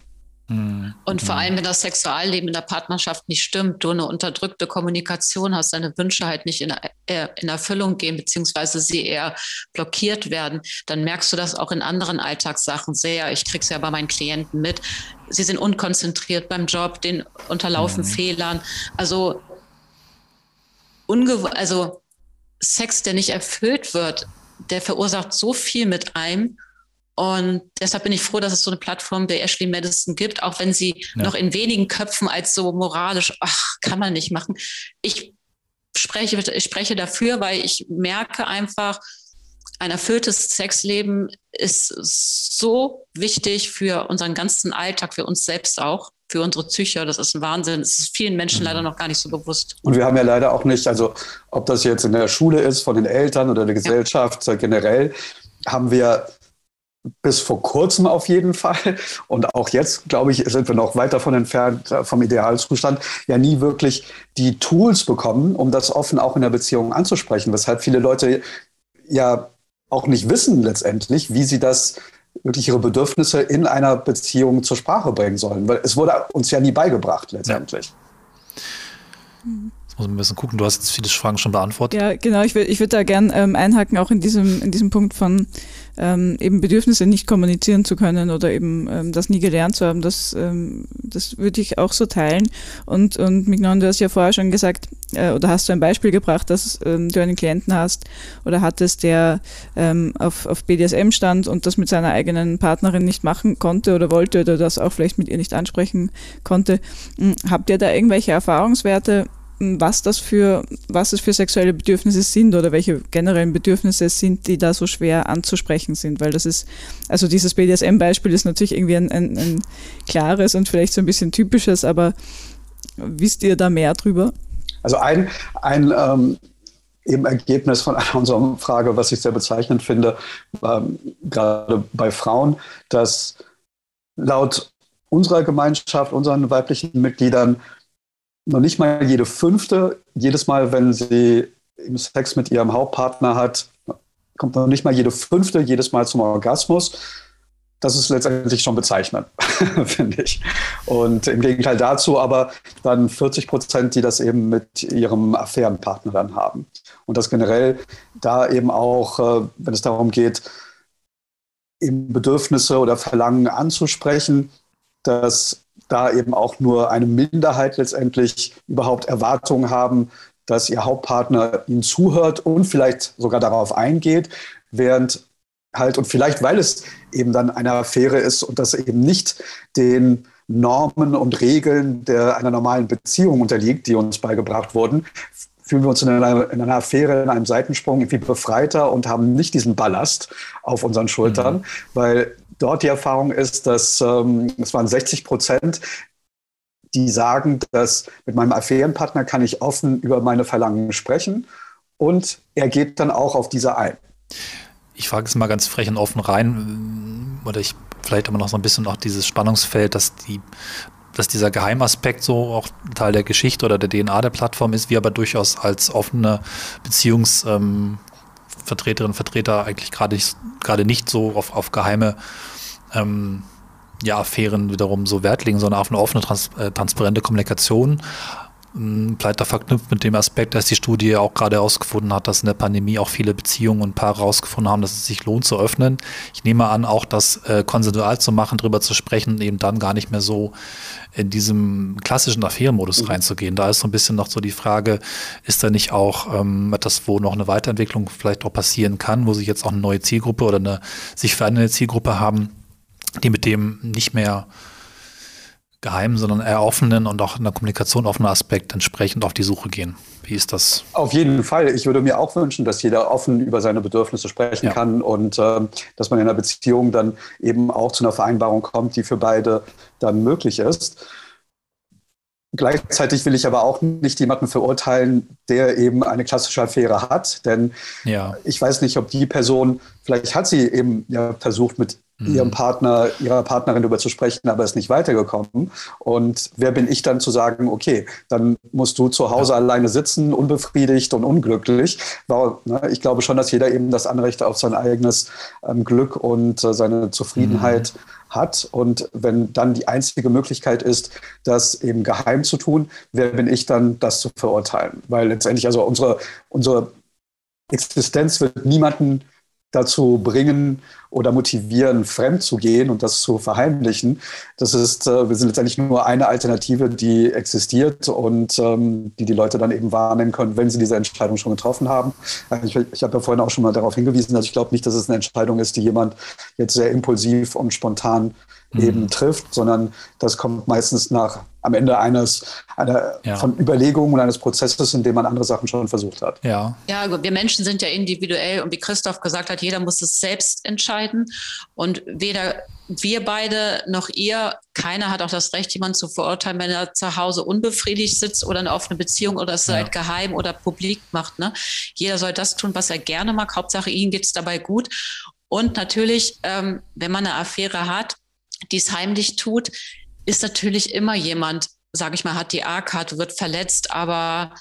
Mhm. Und vor allem, wenn das Sexualleben in der Partnerschaft nicht stimmt, du eine unterdrückte Kommunikation hast, deine Wünsche halt nicht in, äh, in Erfüllung gehen, beziehungsweise sie eher blockiert werden, dann merkst du das auch in anderen Alltagssachen sehr. Ich kriege es ja bei meinen Klienten mit. Sie sind unkonzentriert beim Job, den unterlaufen mhm. Fehlern. Also, also Sex, der nicht erfüllt wird, der verursacht so viel mit einem Und deshalb bin ich froh, dass es so eine Plattform der Ashley Madison gibt, auch wenn sie ja. noch in wenigen Köpfen als so moralisch, ach, kann man nicht machen. Ich spreche, ich spreche dafür, weil ich merke einfach, ein erfülltes Sexleben ist so wichtig für unseren ganzen Alltag, für uns selbst auch, für unsere Psyche. Das ist ein Wahnsinn. Das ist vielen Menschen mhm. leider noch gar nicht so bewusst. Und wir haben ja leider auch nicht, also ob das jetzt in der Schule ist, von den Eltern oder der Gesellschaft ja. generell, haben wir bis vor kurzem auf jeden Fall und auch jetzt, glaube ich, sind wir noch weit davon entfernt äh, vom Idealzustand, ja nie wirklich die Tools bekommen, um das offen auch in der Beziehung anzusprechen, weshalb viele Leute ja auch nicht wissen letztendlich, wie sie das wirklich ihre Bedürfnisse in einer Beziehung zur Sprache bringen sollen, weil es wurde uns ja nie beigebracht letztendlich. Ja. Jetzt muss man ein bisschen gucken, du hast jetzt viele Fragen schon beantwortet. Ja, genau, ich würde ich würd da gern ähm, einhaken, auch in diesem, in diesem Punkt von ähm, eben Bedürfnisse nicht kommunizieren zu können oder eben ähm, das nie gelernt zu haben, das, ähm, das würde ich auch so teilen. Und, und Mignon, du hast ja vorher schon gesagt, äh, oder hast du ein Beispiel gebracht, dass ähm, du einen Klienten hast oder hattest, der ähm, auf, auf BDSM stand und das mit seiner eigenen Partnerin nicht machen konnte oder wollte oder das auch vielleicht mit ihr nicht ansprechen konnte. Hm, habt ihr da irgendwelche Erfahrungswerte? Was das für, was es für sexuelle Bedürfnisse sind oder welche generellen Bedürfnisse es sind, die da so schwer anzusprechen sind. Weil das ist, also dieses BDSM-Beispiel ist natürlich irgendwie ein, ein, ein klares und vielleicht so ein bisschen typisches, aber wisst ihr da mehr drüber? Also ein, ein ähm, eben Ergebnis von einer unserer Umfrage, was ich sehr bezeichnend finde, war gerade bei Frauen, dass laut unserer Gemeinschaft, unseren weiblichen Mitgliedern, noch nicht mal jede fünfte, jedes Mal, wenn sie Sex mit ihrem Hauptpartner hat, kommt noch nicht mal jede fünfte jedes Mal zum Orgasmus. Das ist letztendlich schon bezeichnend, (laughs) finde ich. Und im Gegenteil dazu aber dann 40 Prozent, die das eben mit ihrem Affärenpartner dann haben. Und das generell da eben auch, äh, wenn es darum geht, eben Bedürfnisse oder Verlangen anzusprechen, dass da eben auch nur eine Minderheit letztendlich überhaupt Erwartungen haben, dass ihr Hauptpartner ihnen zuhört und vielleicht sogar darauf eingeht, während halt und vielleicht weil es eben dann eine Affäre ist und das eben nicht den Normen und Regeln der einer normalen Beziehung unterliegt, die uns beigebracht wurden, fühlen wir uns in einer, in einer Affäre, in einem Seitensprung irgendwie befreiter und haben nicht diesen Ballast auf unseren Schultern, mhm. weil dort die Erfahrung ist, dass ähm, es waren 60 Prozent, die sagen, dass mit meinem Affärenpartner kann ich offen über meine Verlangen sprechen und er geht dann auch auf diese ein. Ich frage es mal ganz frech und offen rein, oder ich vielleicht aber noch so ein bisschen auch dieses Spannungsfeld, dass die dass dieser Geheimaspekt so auch Teil der Geschichte oder der DNA der Plattform ist, wir aber durchaus als offene Beziehungs, ähm, und Vertreter eigentlich gerade nicht, gerade nicht so auf, auf geheime ähm, ja, Affären wiederum so Wert legen, sondern auf eine offene, trans äh, transparente Kommunikation. Pleiter verknüpft mit dem Aspekt, dass die Studie auch gerade herausgefunden hat, dass in der Pandemie auch viele Beziehungen und Paare herausgefunden haben, dass es sich lohnt zu öffnen. Ich nehme an, auch das äh, konsensual zu machen, darüber zu sprechen, eben dann gar nicht mehr so in diesem klassischen Affärenmodus mhm. reinzugehen. Da ist so ein bisschen noch so die Frage, ist da nicht auch ähm, etwas, wo noch eine Weiterentwicklung vielleicht auch passieren kann, wo sich jetzt auch eine neue Zielgruppe oder eine sich verändernde Zielgruppe haben, die mit dem nicht mehr geheimen, sondern eher offenen und auch in der Kommunikation offenen Aspekt entsprechend auf die Suche gehen. Wie ist das? Auf jeden Fall. Ich würde mir auch wünschen, dass jeder offen über seine Bedürfnisse sprechen ja. kann und äh, dass man in einer Beziehung dann eben auch zu einer Vereinbarung kommt, die für beide dann möglich ist. Gleichzeitig will ich aber auch nicht jemanden verurteilen, der eben eine klassische Affäre hat, denn ja. ich weiß nicht, ob die Person, vielleicht hat sie eben ja versucht, mit ihrem mhm. Partner, ihrer Partnerin darüber zu sprechen, aber ist nicht weitergekommen. Und wer bin ich dann zu sagen, okay, dann musst du zu Hause ja. alleine sitzen, unbefriedigt und unglücklich. Ne, ich glaube schon, dass jeder eben das Anrecht auf sein eigenes ähm, Glück und äh, seine Zufriedenheit mhm. hat. Und wenn dann die einzige Möglichkeit ist, das eben geheim zu tun, wer bin ich dann, das zu verurteilen? Weil letztendlich also unsere, unsere Existenz wird niemanden dazu bringen oder motivieren, fremd zu gehen und das zu verheimlichen. Das ist, äh, wir sind letztendlich nur eine Alternative, die existiert und ähm, die die Leute dann eben wahrnehmen können, wenn sie diese Entscheidung schon getroffen haben. Ich, ich habe ja vorhin auch schon mal darauf hingewiesen, dass ich glaube nicht, dass es eine Entscheidung ist, die jemand jetzt sehr impulsiv und spontan mhm. eben trifft, sondern das kommt meistens nach am Ende eines einer, ja. von Überlegungen und eines Prozesses, in dem man andere Sachen schon versucht hat. Ja. Ja, wir Menschen sind ja individuell und wie Christoph gesagt hat, jeder muss es selbst entscheiden und weder wir beide noch ihr, keiner hat auch das Recht, jemanden zu verurteilen, wenn er zu Hause unbefriedigt sitzt oder eine offene Beziehung oder es ja. halt geheim oder publik macht. Ne? Jeder soll das tun, was er gerne mag. Hauptsache, ihm geht es dabei gut. Und natürlich, ähm, wenn man eine Affäre hat, die es heimlich tut, ist natürlich immer jemand, sage ich mal, hat die A-Karte, wird verletzt, aber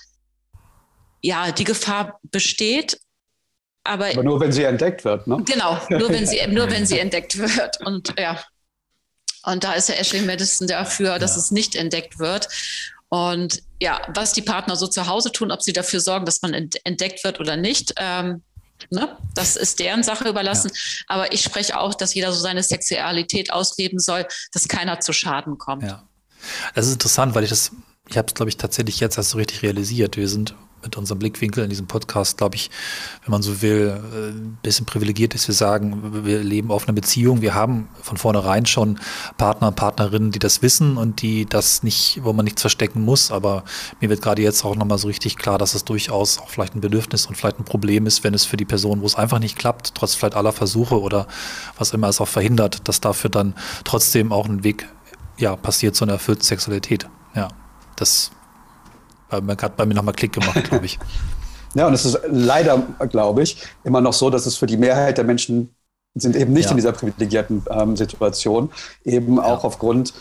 ja, die Gefahr besteht. Aber, aber nur wenn sie entdeckt wird, ne? Genau, nur wenn sie, nur wenn sie (laughs) entdeckt wird. Und ja, und da ist ja Ashley Madison dafür, dass ja. es nicht entdeckt wird. Und ja, was die Partner so zu Hause tun, ob sie dafür sorgen, dass man entdeckt wird oder nicht, ähm, Ne? Das ist deren Sache überlassen. Ja. Aber ich spreche auch, dass jeder so seine Sexualität ausleben soll, dass keiner zu Schaden kommt. Ja. Das ist interessant, weil ich das, ich habe es, glaube ich, tatsächlich jetzt erst so richtig realisiert. Wir sind mit unserem Blickwinkel in diesem Podcast, glaube ich, wenn man so will, ein bisschen privilegiert ist. Wir sagen, wir leben auf einer Beziehung. Wir haben von vornherein schon Partner und Partnerinnen, die das wissen und die das nicht, wo man nichts verstecken muss. Aber mir wird gerade jetzt auch nochmal so richtig klar, dass es durchaus auch vielleicht ein Bedürfnis und vielleicht ein Problem ist, wenn es für die Person, wo es einfach nicht klappt, trotz vielleicht aller Versuche oder was immer es auch verhindert, dass dafür dann trotzdem auch ein Weg ja, passiert zu einer erfüllten Sexualität. Ja, das hat bei mir nochmal Klick gemacht, glaube ich. (laughs) ja, und es ist leider, glaube ich, immer noch so, dass es für die Mehrheit der Menschen sind eben nicht ja. in dieser privilegierten ähm, Situation, eben ja. auch aufgrund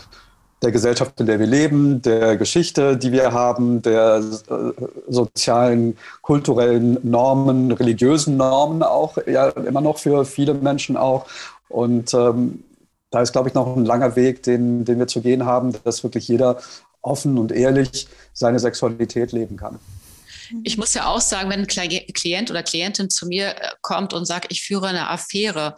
der Gesellschaft, in der wir leben, der Geschichte, die wir haben, der äh, sozialen, kulturellen Normen, religiösen Normen auch, ja immer noch für viele Menschen auch. Und ähm, da ist, glaube ich, noch ein langer Weg, den, den wir zu gehen haben, dass wirklich jeder offen und ehrlich seine Sexualität leben kann. Ich muss ja auch sagen, wenn ein Klient oder Klientin zu mir äh, kommt und sagt, ich führe eine Affäre,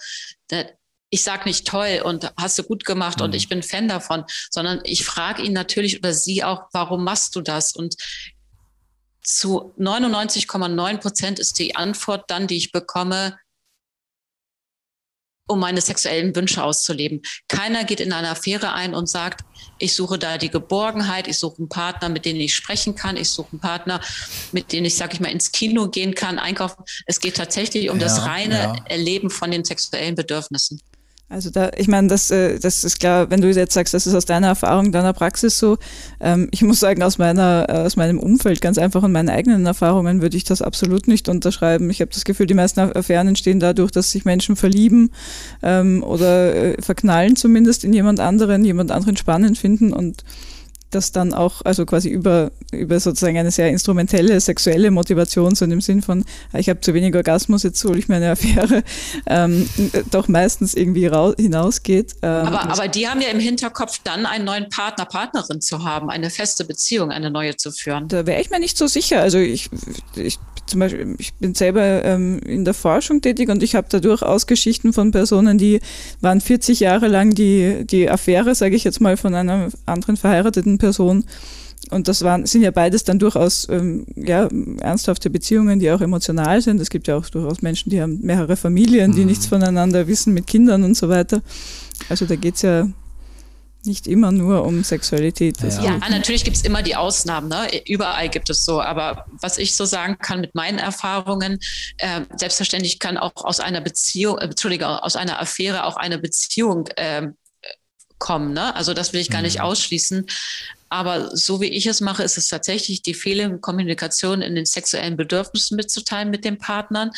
ich sage nicht toll und hast du gut gemacht mhm. und ich bin Fan davon, sondern ich frage ihn natürlich oder sie auch, warum machst du das? Und zu 99,9 Prozent ist die Antwort dann, die ich bekomme, um meine sexuellen Wünsche auszuleben. Keiner geht in eine Affäre ein und sagt, ich suche da die Geborgenheit, ich suche einen Partner, mit dem ich sprechen kann, ich suche einen Partner, mit dem ich, sag ich mal, ins Kino gehen kann, einkaufen. Es geht tatsächlich um ja, das reine ja. Erleben von den sexuellen Bedürfnissen. Also da, ich meine, das, äh, das ist klar, wenn du jetzt sagst, das ist aus deiner Erfahrung, deiner Praxis so. Ähm, ich muss sagen, aus meiner, äh, aus meinem Umfeld, ganz einfach und meinen eigenen Erfahrungen würde ich das absolut nicht unterschreiben. Ich habe das Gefühl, die meisten Affären entstehen dadurch, dass sich Menschen verlieben ähm, oder äh, verknallen zumindest in jemand anderen, jemand anderen spannend finden und das dann auch, also quasi über, über sozusagen eine sehr instrumentelle sexuelle Motivation, so in dem Sinn von, ah, ich habe zu wenig Orgasmus, jetzt hole ich mir eine Affäre, ähm, doch meistens irgendwie hinausgeht. Ähm, aber, aber die haben ja im Hinterkopf dann einen neuen Partner, Partnerin zu haben, eine feste Beziehung, eine neue zu führen. Da wäre ich mir nicht so sicher. Also ich, ich zum Beispiel, ich bin selber ähm, in der Forschung tätig und ich habe da durchaus Geschichten von Personen, die waren 40 Jahre lang die, die Affäre, sage ich jetzt mal, von einer anderen verheirateten Person. Und das waren, sind ja beides dann durchaus ähm, ja, ernsthafte Beziehungen, die auch emotional sind. Es gibt ja auch durchaus Menschen, die haben mehrere Familien, die mhm. nichts voneinander wissen mit Kindern und so weiter. Also da geht es ja nicht immer nur um Sexualität. Ja, ja natürlich gibt es immer die Ausnahmen, ne? überall gibt es so. Aber was ich so sagen kann mit meinen Erfahrungen, äh, selbstverständlich kann auch aus einer Beziehung, äh, Entschuldige, aus einer Affäre auch eine Beziehung äh, kommen. Ne? Also das will ich gar mhm. nicht ausschließen. Aber so wie ich es mache, ist es tatsächlich die fehlende Kommunikation in den sexuellen Bedürfnissen mitzuteilen mit den Partnern.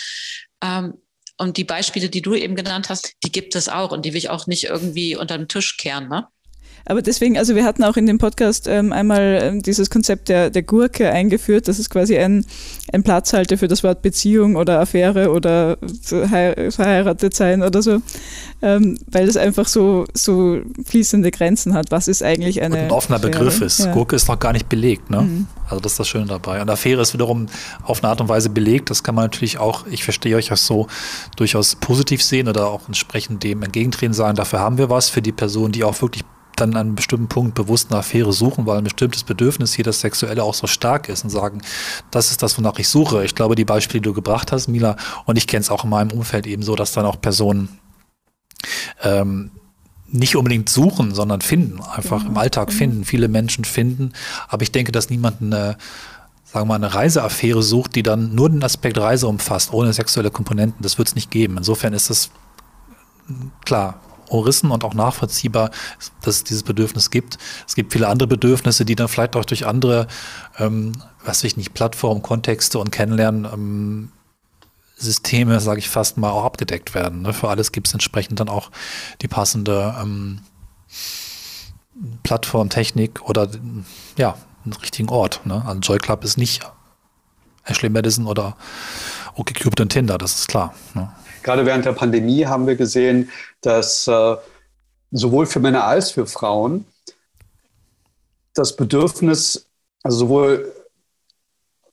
Ähm, und die Beispiele, die du eben genannt hast, die gibt es auch und die will ich auch nicht irgendwie unter den Tisch kehren. Ne? Aber deswegen, also wir hatten auch in dem Podcast ähm, einmal ähm, dieses Konzept der, der Gurke eingeführt. Das ist quasi ein, ein Platzhalter für das Wort Beziehung oder Affäre oder verheiratet sein oder so. Ähm, weil es einfach so, so fließende Grenzen hat. Was ist eigentlich eine. Und ein offener Affäre? Begriff ist. Ja. Gurke ist noch gar nicht belegt. Ne? Mhm. Also das ist das Schöne dabei. Und Affäre ist wiederum auf eine Art und Weise belegt. Das kann man natürlich auch, ich verstehe euch auch so, durchaus positiv sehen oder auch entsprechend dem entgegentreten sein. Dafür haben wir was für die Person, die auch wirklich dann an einem bestimmten Punkt bewusst eine Affäre suchen, weil ein bestimmtes Bedürfnis hier das Sexuelle auch so stark ist und sagen, das ist das, wonach ich suche. Ich glaube, die Beispiele, die du gebracht hast, Mila, und ich kenne es auch in meinem Umfeld eben so, dass dann auch Personen ähm, nicht unbedingt suchen, sondern finden, einfach genau. im Alltag genau. finden, viele Menschen finden. Aber ich denke, dass niemand eine, sagen wir mal, eine Reiseaffäre sucht, die dann nur den Aspekt Reise umfasst, ohne sexuelle Komponenten. Das wird es nicht geben. Insofern ist es klar, umrissen und auch nachvollziehbar, dass es dieses Bedürfnis gibt. Es gibt viele andere Bedürfnisse, die dann vielleicht auch durch andere, ähm, was ich nicht, Plattformen, Kontexte und Kennenlernen ähm, Systeme, sage ich fast mal, auch abgedeckt werden. Ne? Für alles gibt es entsprechend dann auch die passende ähm, Plattform, Technik oder ja, einen richtigen Ort. Ne? Also Joy Club ist nicht Ashley Madison oder OkCupid und Tinder, das ist klar. Ne? Gerade während der Pandemie haben wir gesehen, dass äh, sowohl für Männer als für Frauen das Bedürfnis, also sowohl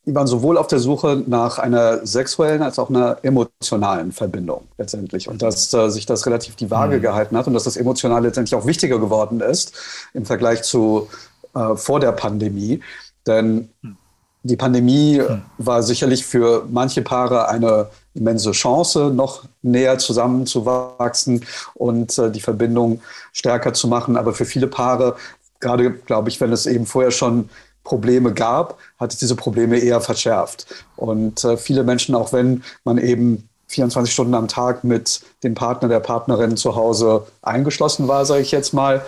die waren sowohl auf der Suche nach einer sexuellen als auch einer emotionalen Verbindung letztendlich. Und dass äh, sich das relativ die Waage mhm. gehalten hat und dass das emotional letztendlich auch wichtiger geworden ist im Vergleich zu äh, vor der Pandemie. Denn mhm. die Pandemie mhm. war sicherlich für manche Paare eine immense Chance, noch näher zusammenzuwachsen und äh, die Verbindung stärker zu machen. Aber für viele Paare, gerade glaube ich, wenn es eben vorher schon Probleme gab, hat es diese Probleme eher verschärft. Und äh, viele Menschen, auch wenn man eben 24 Stunden am Tag mit dem Partner, der Partnerin zu Hause eingeschlossen war, sage ich jetzt mal,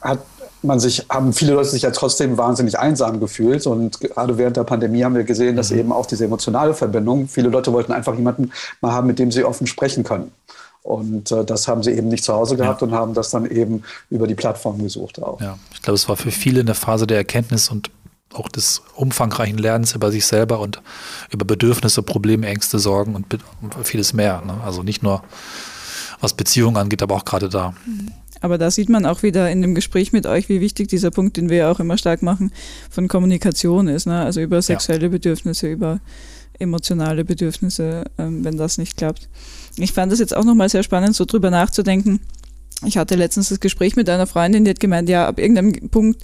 hat man sich, haben viele Leute sich ja trotzdem wahnsinnig einsam gefühlt. Und gerade während der Pandemie haben wir gesehen, dass mhm. eben auch diese emotionale Verbindung, viele Leute wollten einfach jemanden mal haben, mit dem sie offen sprechen können. Und äh, das haben sie eben nicht zu Hause gehabt ja. und haben das dann eben über die Plattform gesucht auch. Ja, ich glaube, es war für viele eine Phase der Erkenntnis und auch des umfangreichen Lernens über sich selber und über Bedürfnisse, Probleme, Ängste, Sorgen und vieles mehr. Ne? Also nicht nur was Beziehungen angeht, aber auch gerade da. Aber da sieht man auch wieder in dem Gespräch mit euch, wie wichtig dieser Punkt, den wir auch immer stark machen, von Kommunikation ist. Ne? Also über sexuelle ja. Bedürfnisse, über emotionale Bedürfnisse, ähm, wenn das nicht klappt. Ich fand das jetzt auch nochmal sehr spannend, so drüber nachzudenken. Ich hatte letztens das Gespräch mit einer Freundin, die hat gemeint, ja, ab irgendeinem Punkt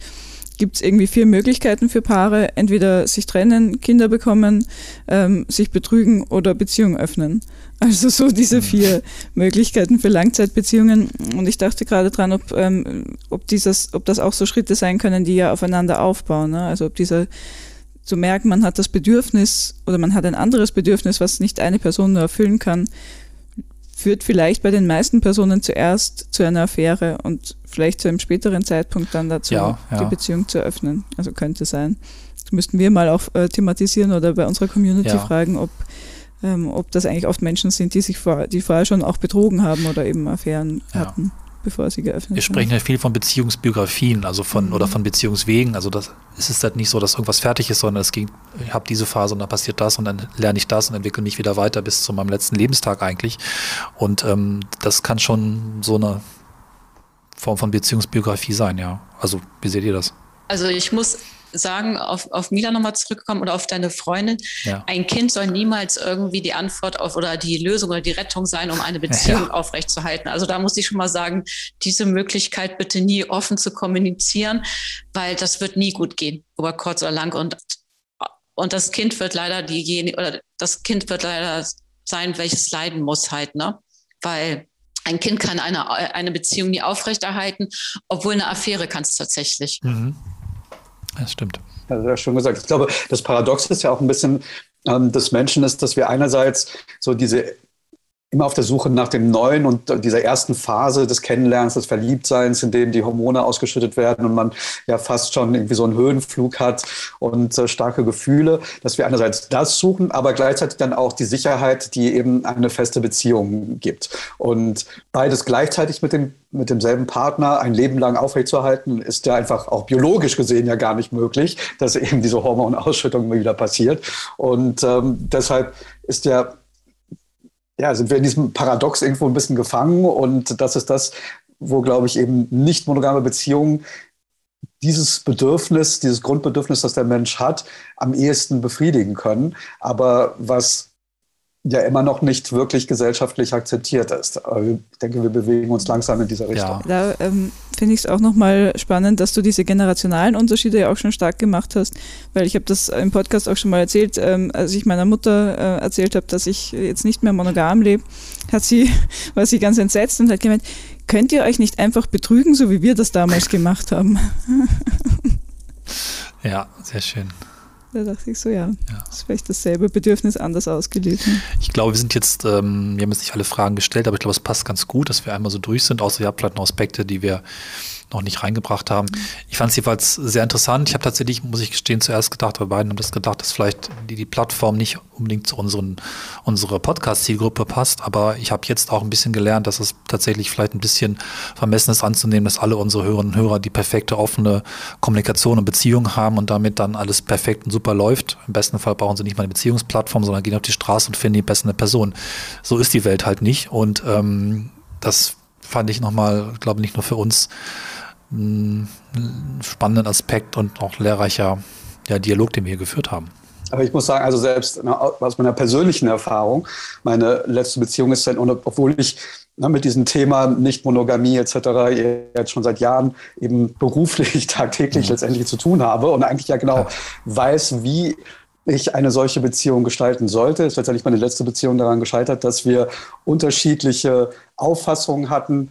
gibt es irgendwie vier Möglichkeiten für Paare. Entweder sich trennen, Kinder bekommen, ähm, sich betrügen oder Beziehungen öffnen. (laughs) Also so diese mhm. vier Möglichkeiten für Langzeitbeziehungen. Und ich dachte gerade dran, ob, ähm, ob, dieses, ob das auch so Schritte sein können, die ja aufeinander aufbauen. Ne? Also ob dieser zu merken, man hat das Bedürfnis oder man hat ein anderes Bedürfnis, was nicht eine Person nur erfüllen kann, führt vielleicht bei den meisten Personen zuerst zu einer Affäre und vielleicht zu einem späteren Zeitpunkt dann dazu, ja, ja. die Beziehung zu öffnen. Also könnte sein. Das müssten wir mal auch äh, thematisieren oder bei unserer Community ja. fragen, ob, ähm, ob das eigentlich oft Menschen sind, die sich vor, die vorher schon auch betrogen haben oder eben Affären hatten bevor sie geöffnet Wir sprechen ja viel von Beziehungsbiografien, also von mhm. oder von Beziehungswegen. Also das es ist halt nicht so, dass irgendwas fertig ist, sondern es ging, ich habe diese Phase und dann passiert das und dann lerne ich das und entwickle mich wieder weiter bis zu meinem letzten Lebenstag eigentlich. Und ähm, das kann schon so eine Form von Beziehungsbiografie sein, ja. Also wie seht ihr das? Also ich muss sagen, auf, auf Mila nochmal zurückkommen oder auf deine Freundin. Ja. Ein Kind soll niemals irgendwie die Antwort auf oder die Lösung oder die Rettung sein, um eine Beziehung ja. aufrechtzuerhalten. Also da muss ich schon mal sagen, diese Möglichkeit bitte nie offen zu kommunizieren, weil das wird nie gut gehen, über kurz oder lang. Und, und das Kind wird leider diejenige, oder das Kind wird leider sein, welches leiden muss halt, ne? Weil ein Kind kann eine, eine Beziehung nie aufrechterhalten, obwohl eine Affäre kann es tatsächlich. Mhm. Das stimmt. Das ja schon gesagt. Ich glaube, das Paradox ist ja auch ein bisschen ähm, des Menschen ist, dass wir einerseits so diese immer auf der Suche nach dem Neuen und dieser ersten Phase des Kennenlernens, des Verliebtseins, in dem die Hormone ausgeschüttet werden und man ja fast schon irgendwie so einen Höhenflug hat und äh, starke Gefühle, dass wir einerseits das suchen, aber gleichzeitig dann auch die Sicherheit, die eben eine feste Beziehung gibt. Und beides gleichzeitig mit dem mit demselben Partner ein Leben lang aufrechtzuerhalten, ist ja einfach auch biologisch gesehen ja gar nicht möglich, dass eben diese Hormonausschüttung immer wieder passiert. Und ähm, deshalb ist ja ja, sind wir in diesem Paradox irgendwo ein bisschen gefangen und das ist das, wo, glaube ich, eben nicht monogame Beziehungen dieses Bedürfnis, dieses Grundbedürfnis, das der Mensch hat, am ehesten befriedigen können. Aber was ja immer noch nicht wirklich gesellschaftlich akzeptiert ist. Aber ich denke, wir bewegen uns langsam in dieser Richtung. Ja. Da ähm, finde ich es auch nochmal spannend, dass du diese generationalen Unterschiede ja auch schon stark gemacht hast, weil ich habe das im Podcast auch schon mal erzählt, ähm, als ich meiner Mutter äh, erzählt habe, dass ich jetzt nicht mehr monogam lebe, hat sie, (laughs) war sie ganz entsetzt und hat gemeint, könnt ihr euch nicht einfach betrügen, so wie wir das damals gemacht haben? (laughs) ja, sehr schön. Da dachte ich so, ja, ja. ist vielleicht dasselbe Bedürfnis anders ausgelebt. Ne? Ich glaube, wir sind jetzt, ähm, wir haben jetzt nicht alle Fragen gestellt, aber ich glaube, es passt ganz gut, dass wir einmal so durch sind, außer ihr habt vielleicht noch Aspekte, die wir noch nicht reingebracht haben. Ich fand es jedenfalls sehr interessant. Ich habe tatsächlich, muss ich gestehen, zuerst gedacht, wir beiden haben das gedacht, dass vielleicht die, die Plattform nicht unbedingt zu unseren, unserer Podcast-Zielgruppe passt, aber ich habe jetzt auch ein bisschen gelernt, dass es tatsächlich vielleicht ein bisschen vermessen ist anzunehmen, dass alle unsere Hörerinnen und Hörer die perfekte offene Kommunikation und Beziehung haben und damit dann alles perfekt und super läuft. Im besten Fall brauchen sie nicht mal eine Beziehungsplattform, sondern gehen auf die Straße und finden die beste Person. So ist die Welt halt nicht und ähm, das fand ich nochmal, glaube ich, nicht nur für uns einen spannenden Aspekt und auch lehrreicher ja, Dialog, den wir hier geführt haben. Aber ich muss sagen, also selbst aus meiner persönlichen Erfahrung, meine letzte Beziehung ist dann, obwohl ich mit diesem Thema Nicht-Monogamie etc. jetzt schon seit Jahren eben beruflich (laughs) tagtäglich mhm. letztendlich zu tun habe und eigentlich ja genau ja. weiß, wie ich eine solche Beziehung gestalten sollte. Ist letztendlich meine letzte Beziehung daran gescheitert, dass wir unterschiedliche Auffassungen hatten,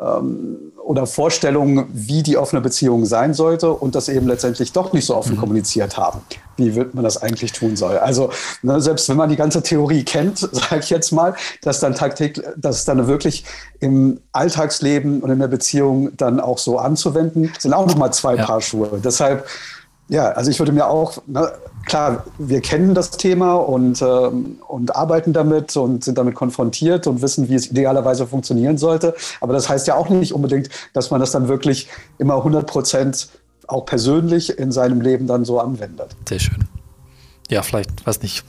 ähm, oder Vorstellungen, wie die offene Beziehung sein sollte und das eben letztendlich doch nicht so offen mhm. kommuniziert haben, wie wird man das eigentlich tun soll. Also ne, selbst wenn man die ganze Theorie kennt, (laughs) sage ich jetzt mal, dass dann tagtäglich, dass dann wirklich im Alltagsleben und in der Beziehung dann auch so anzuwenden, sind auch noch mal zwei ja. Paar Schuhe. Deshalb ja, also ich würde mir auch, ne, klar, wir kennen das Thema und, ähm, und arbeiten damit und sind damit konfrontiert und wissen, wie es idealerweise funktionieren sollte. Aber das heißt ja auch nicht unbedingt, dass man das dann wirklich immer 100 Prozent auch persönlich in seinem Leben dann so anwendet. Sehr schön. Ja, vielleicht, weiß nicht,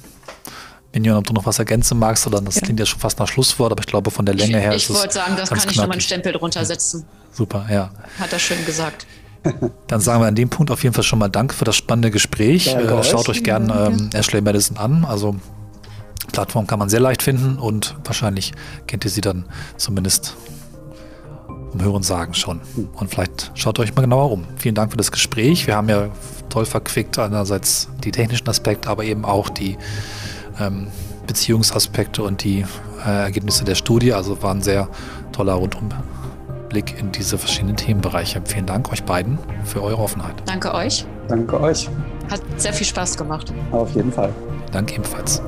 Minion, ob du noch was ergänzen magst, oder das ja. klingt ja schon fast nach Schlusswort, aber ich glaube, von der Länge her ich, ist es. Ich wollte sagen, das kann ich noch meinen Stempel drunter setzen. Super, ja. Hat er schön gesagt. (laughs) Dann sagen wir an dem Punkt auf jeden Fall schon mal Danke für das spannende Gespräch. Äh, schaut euch gerne ähm, Ashley Madison an. Also Plattform kann man sehr leicht finden und wahrscheinlich kennt ihr sie dann zumindest um Hören sagen schon. Und vielleicht schaut euch mal genauer um. Vielen Dank für das Gespräch. Wir haben ja toll verquickt, einerseits die technischen Aspekte, aber eben auch die ähm, Beziehungsaspekte und die äh, Ergebnisse der Studie. Also war ein sehr toller Rundum Blick in diese verschiedenen Themenbereiche. Vielen Dank euch beiden für eure Offenheit. Danke euch. Danke euch. Hat sehr viel Spaß gemacht. Auf jeden Fall. Danke ebenfalls.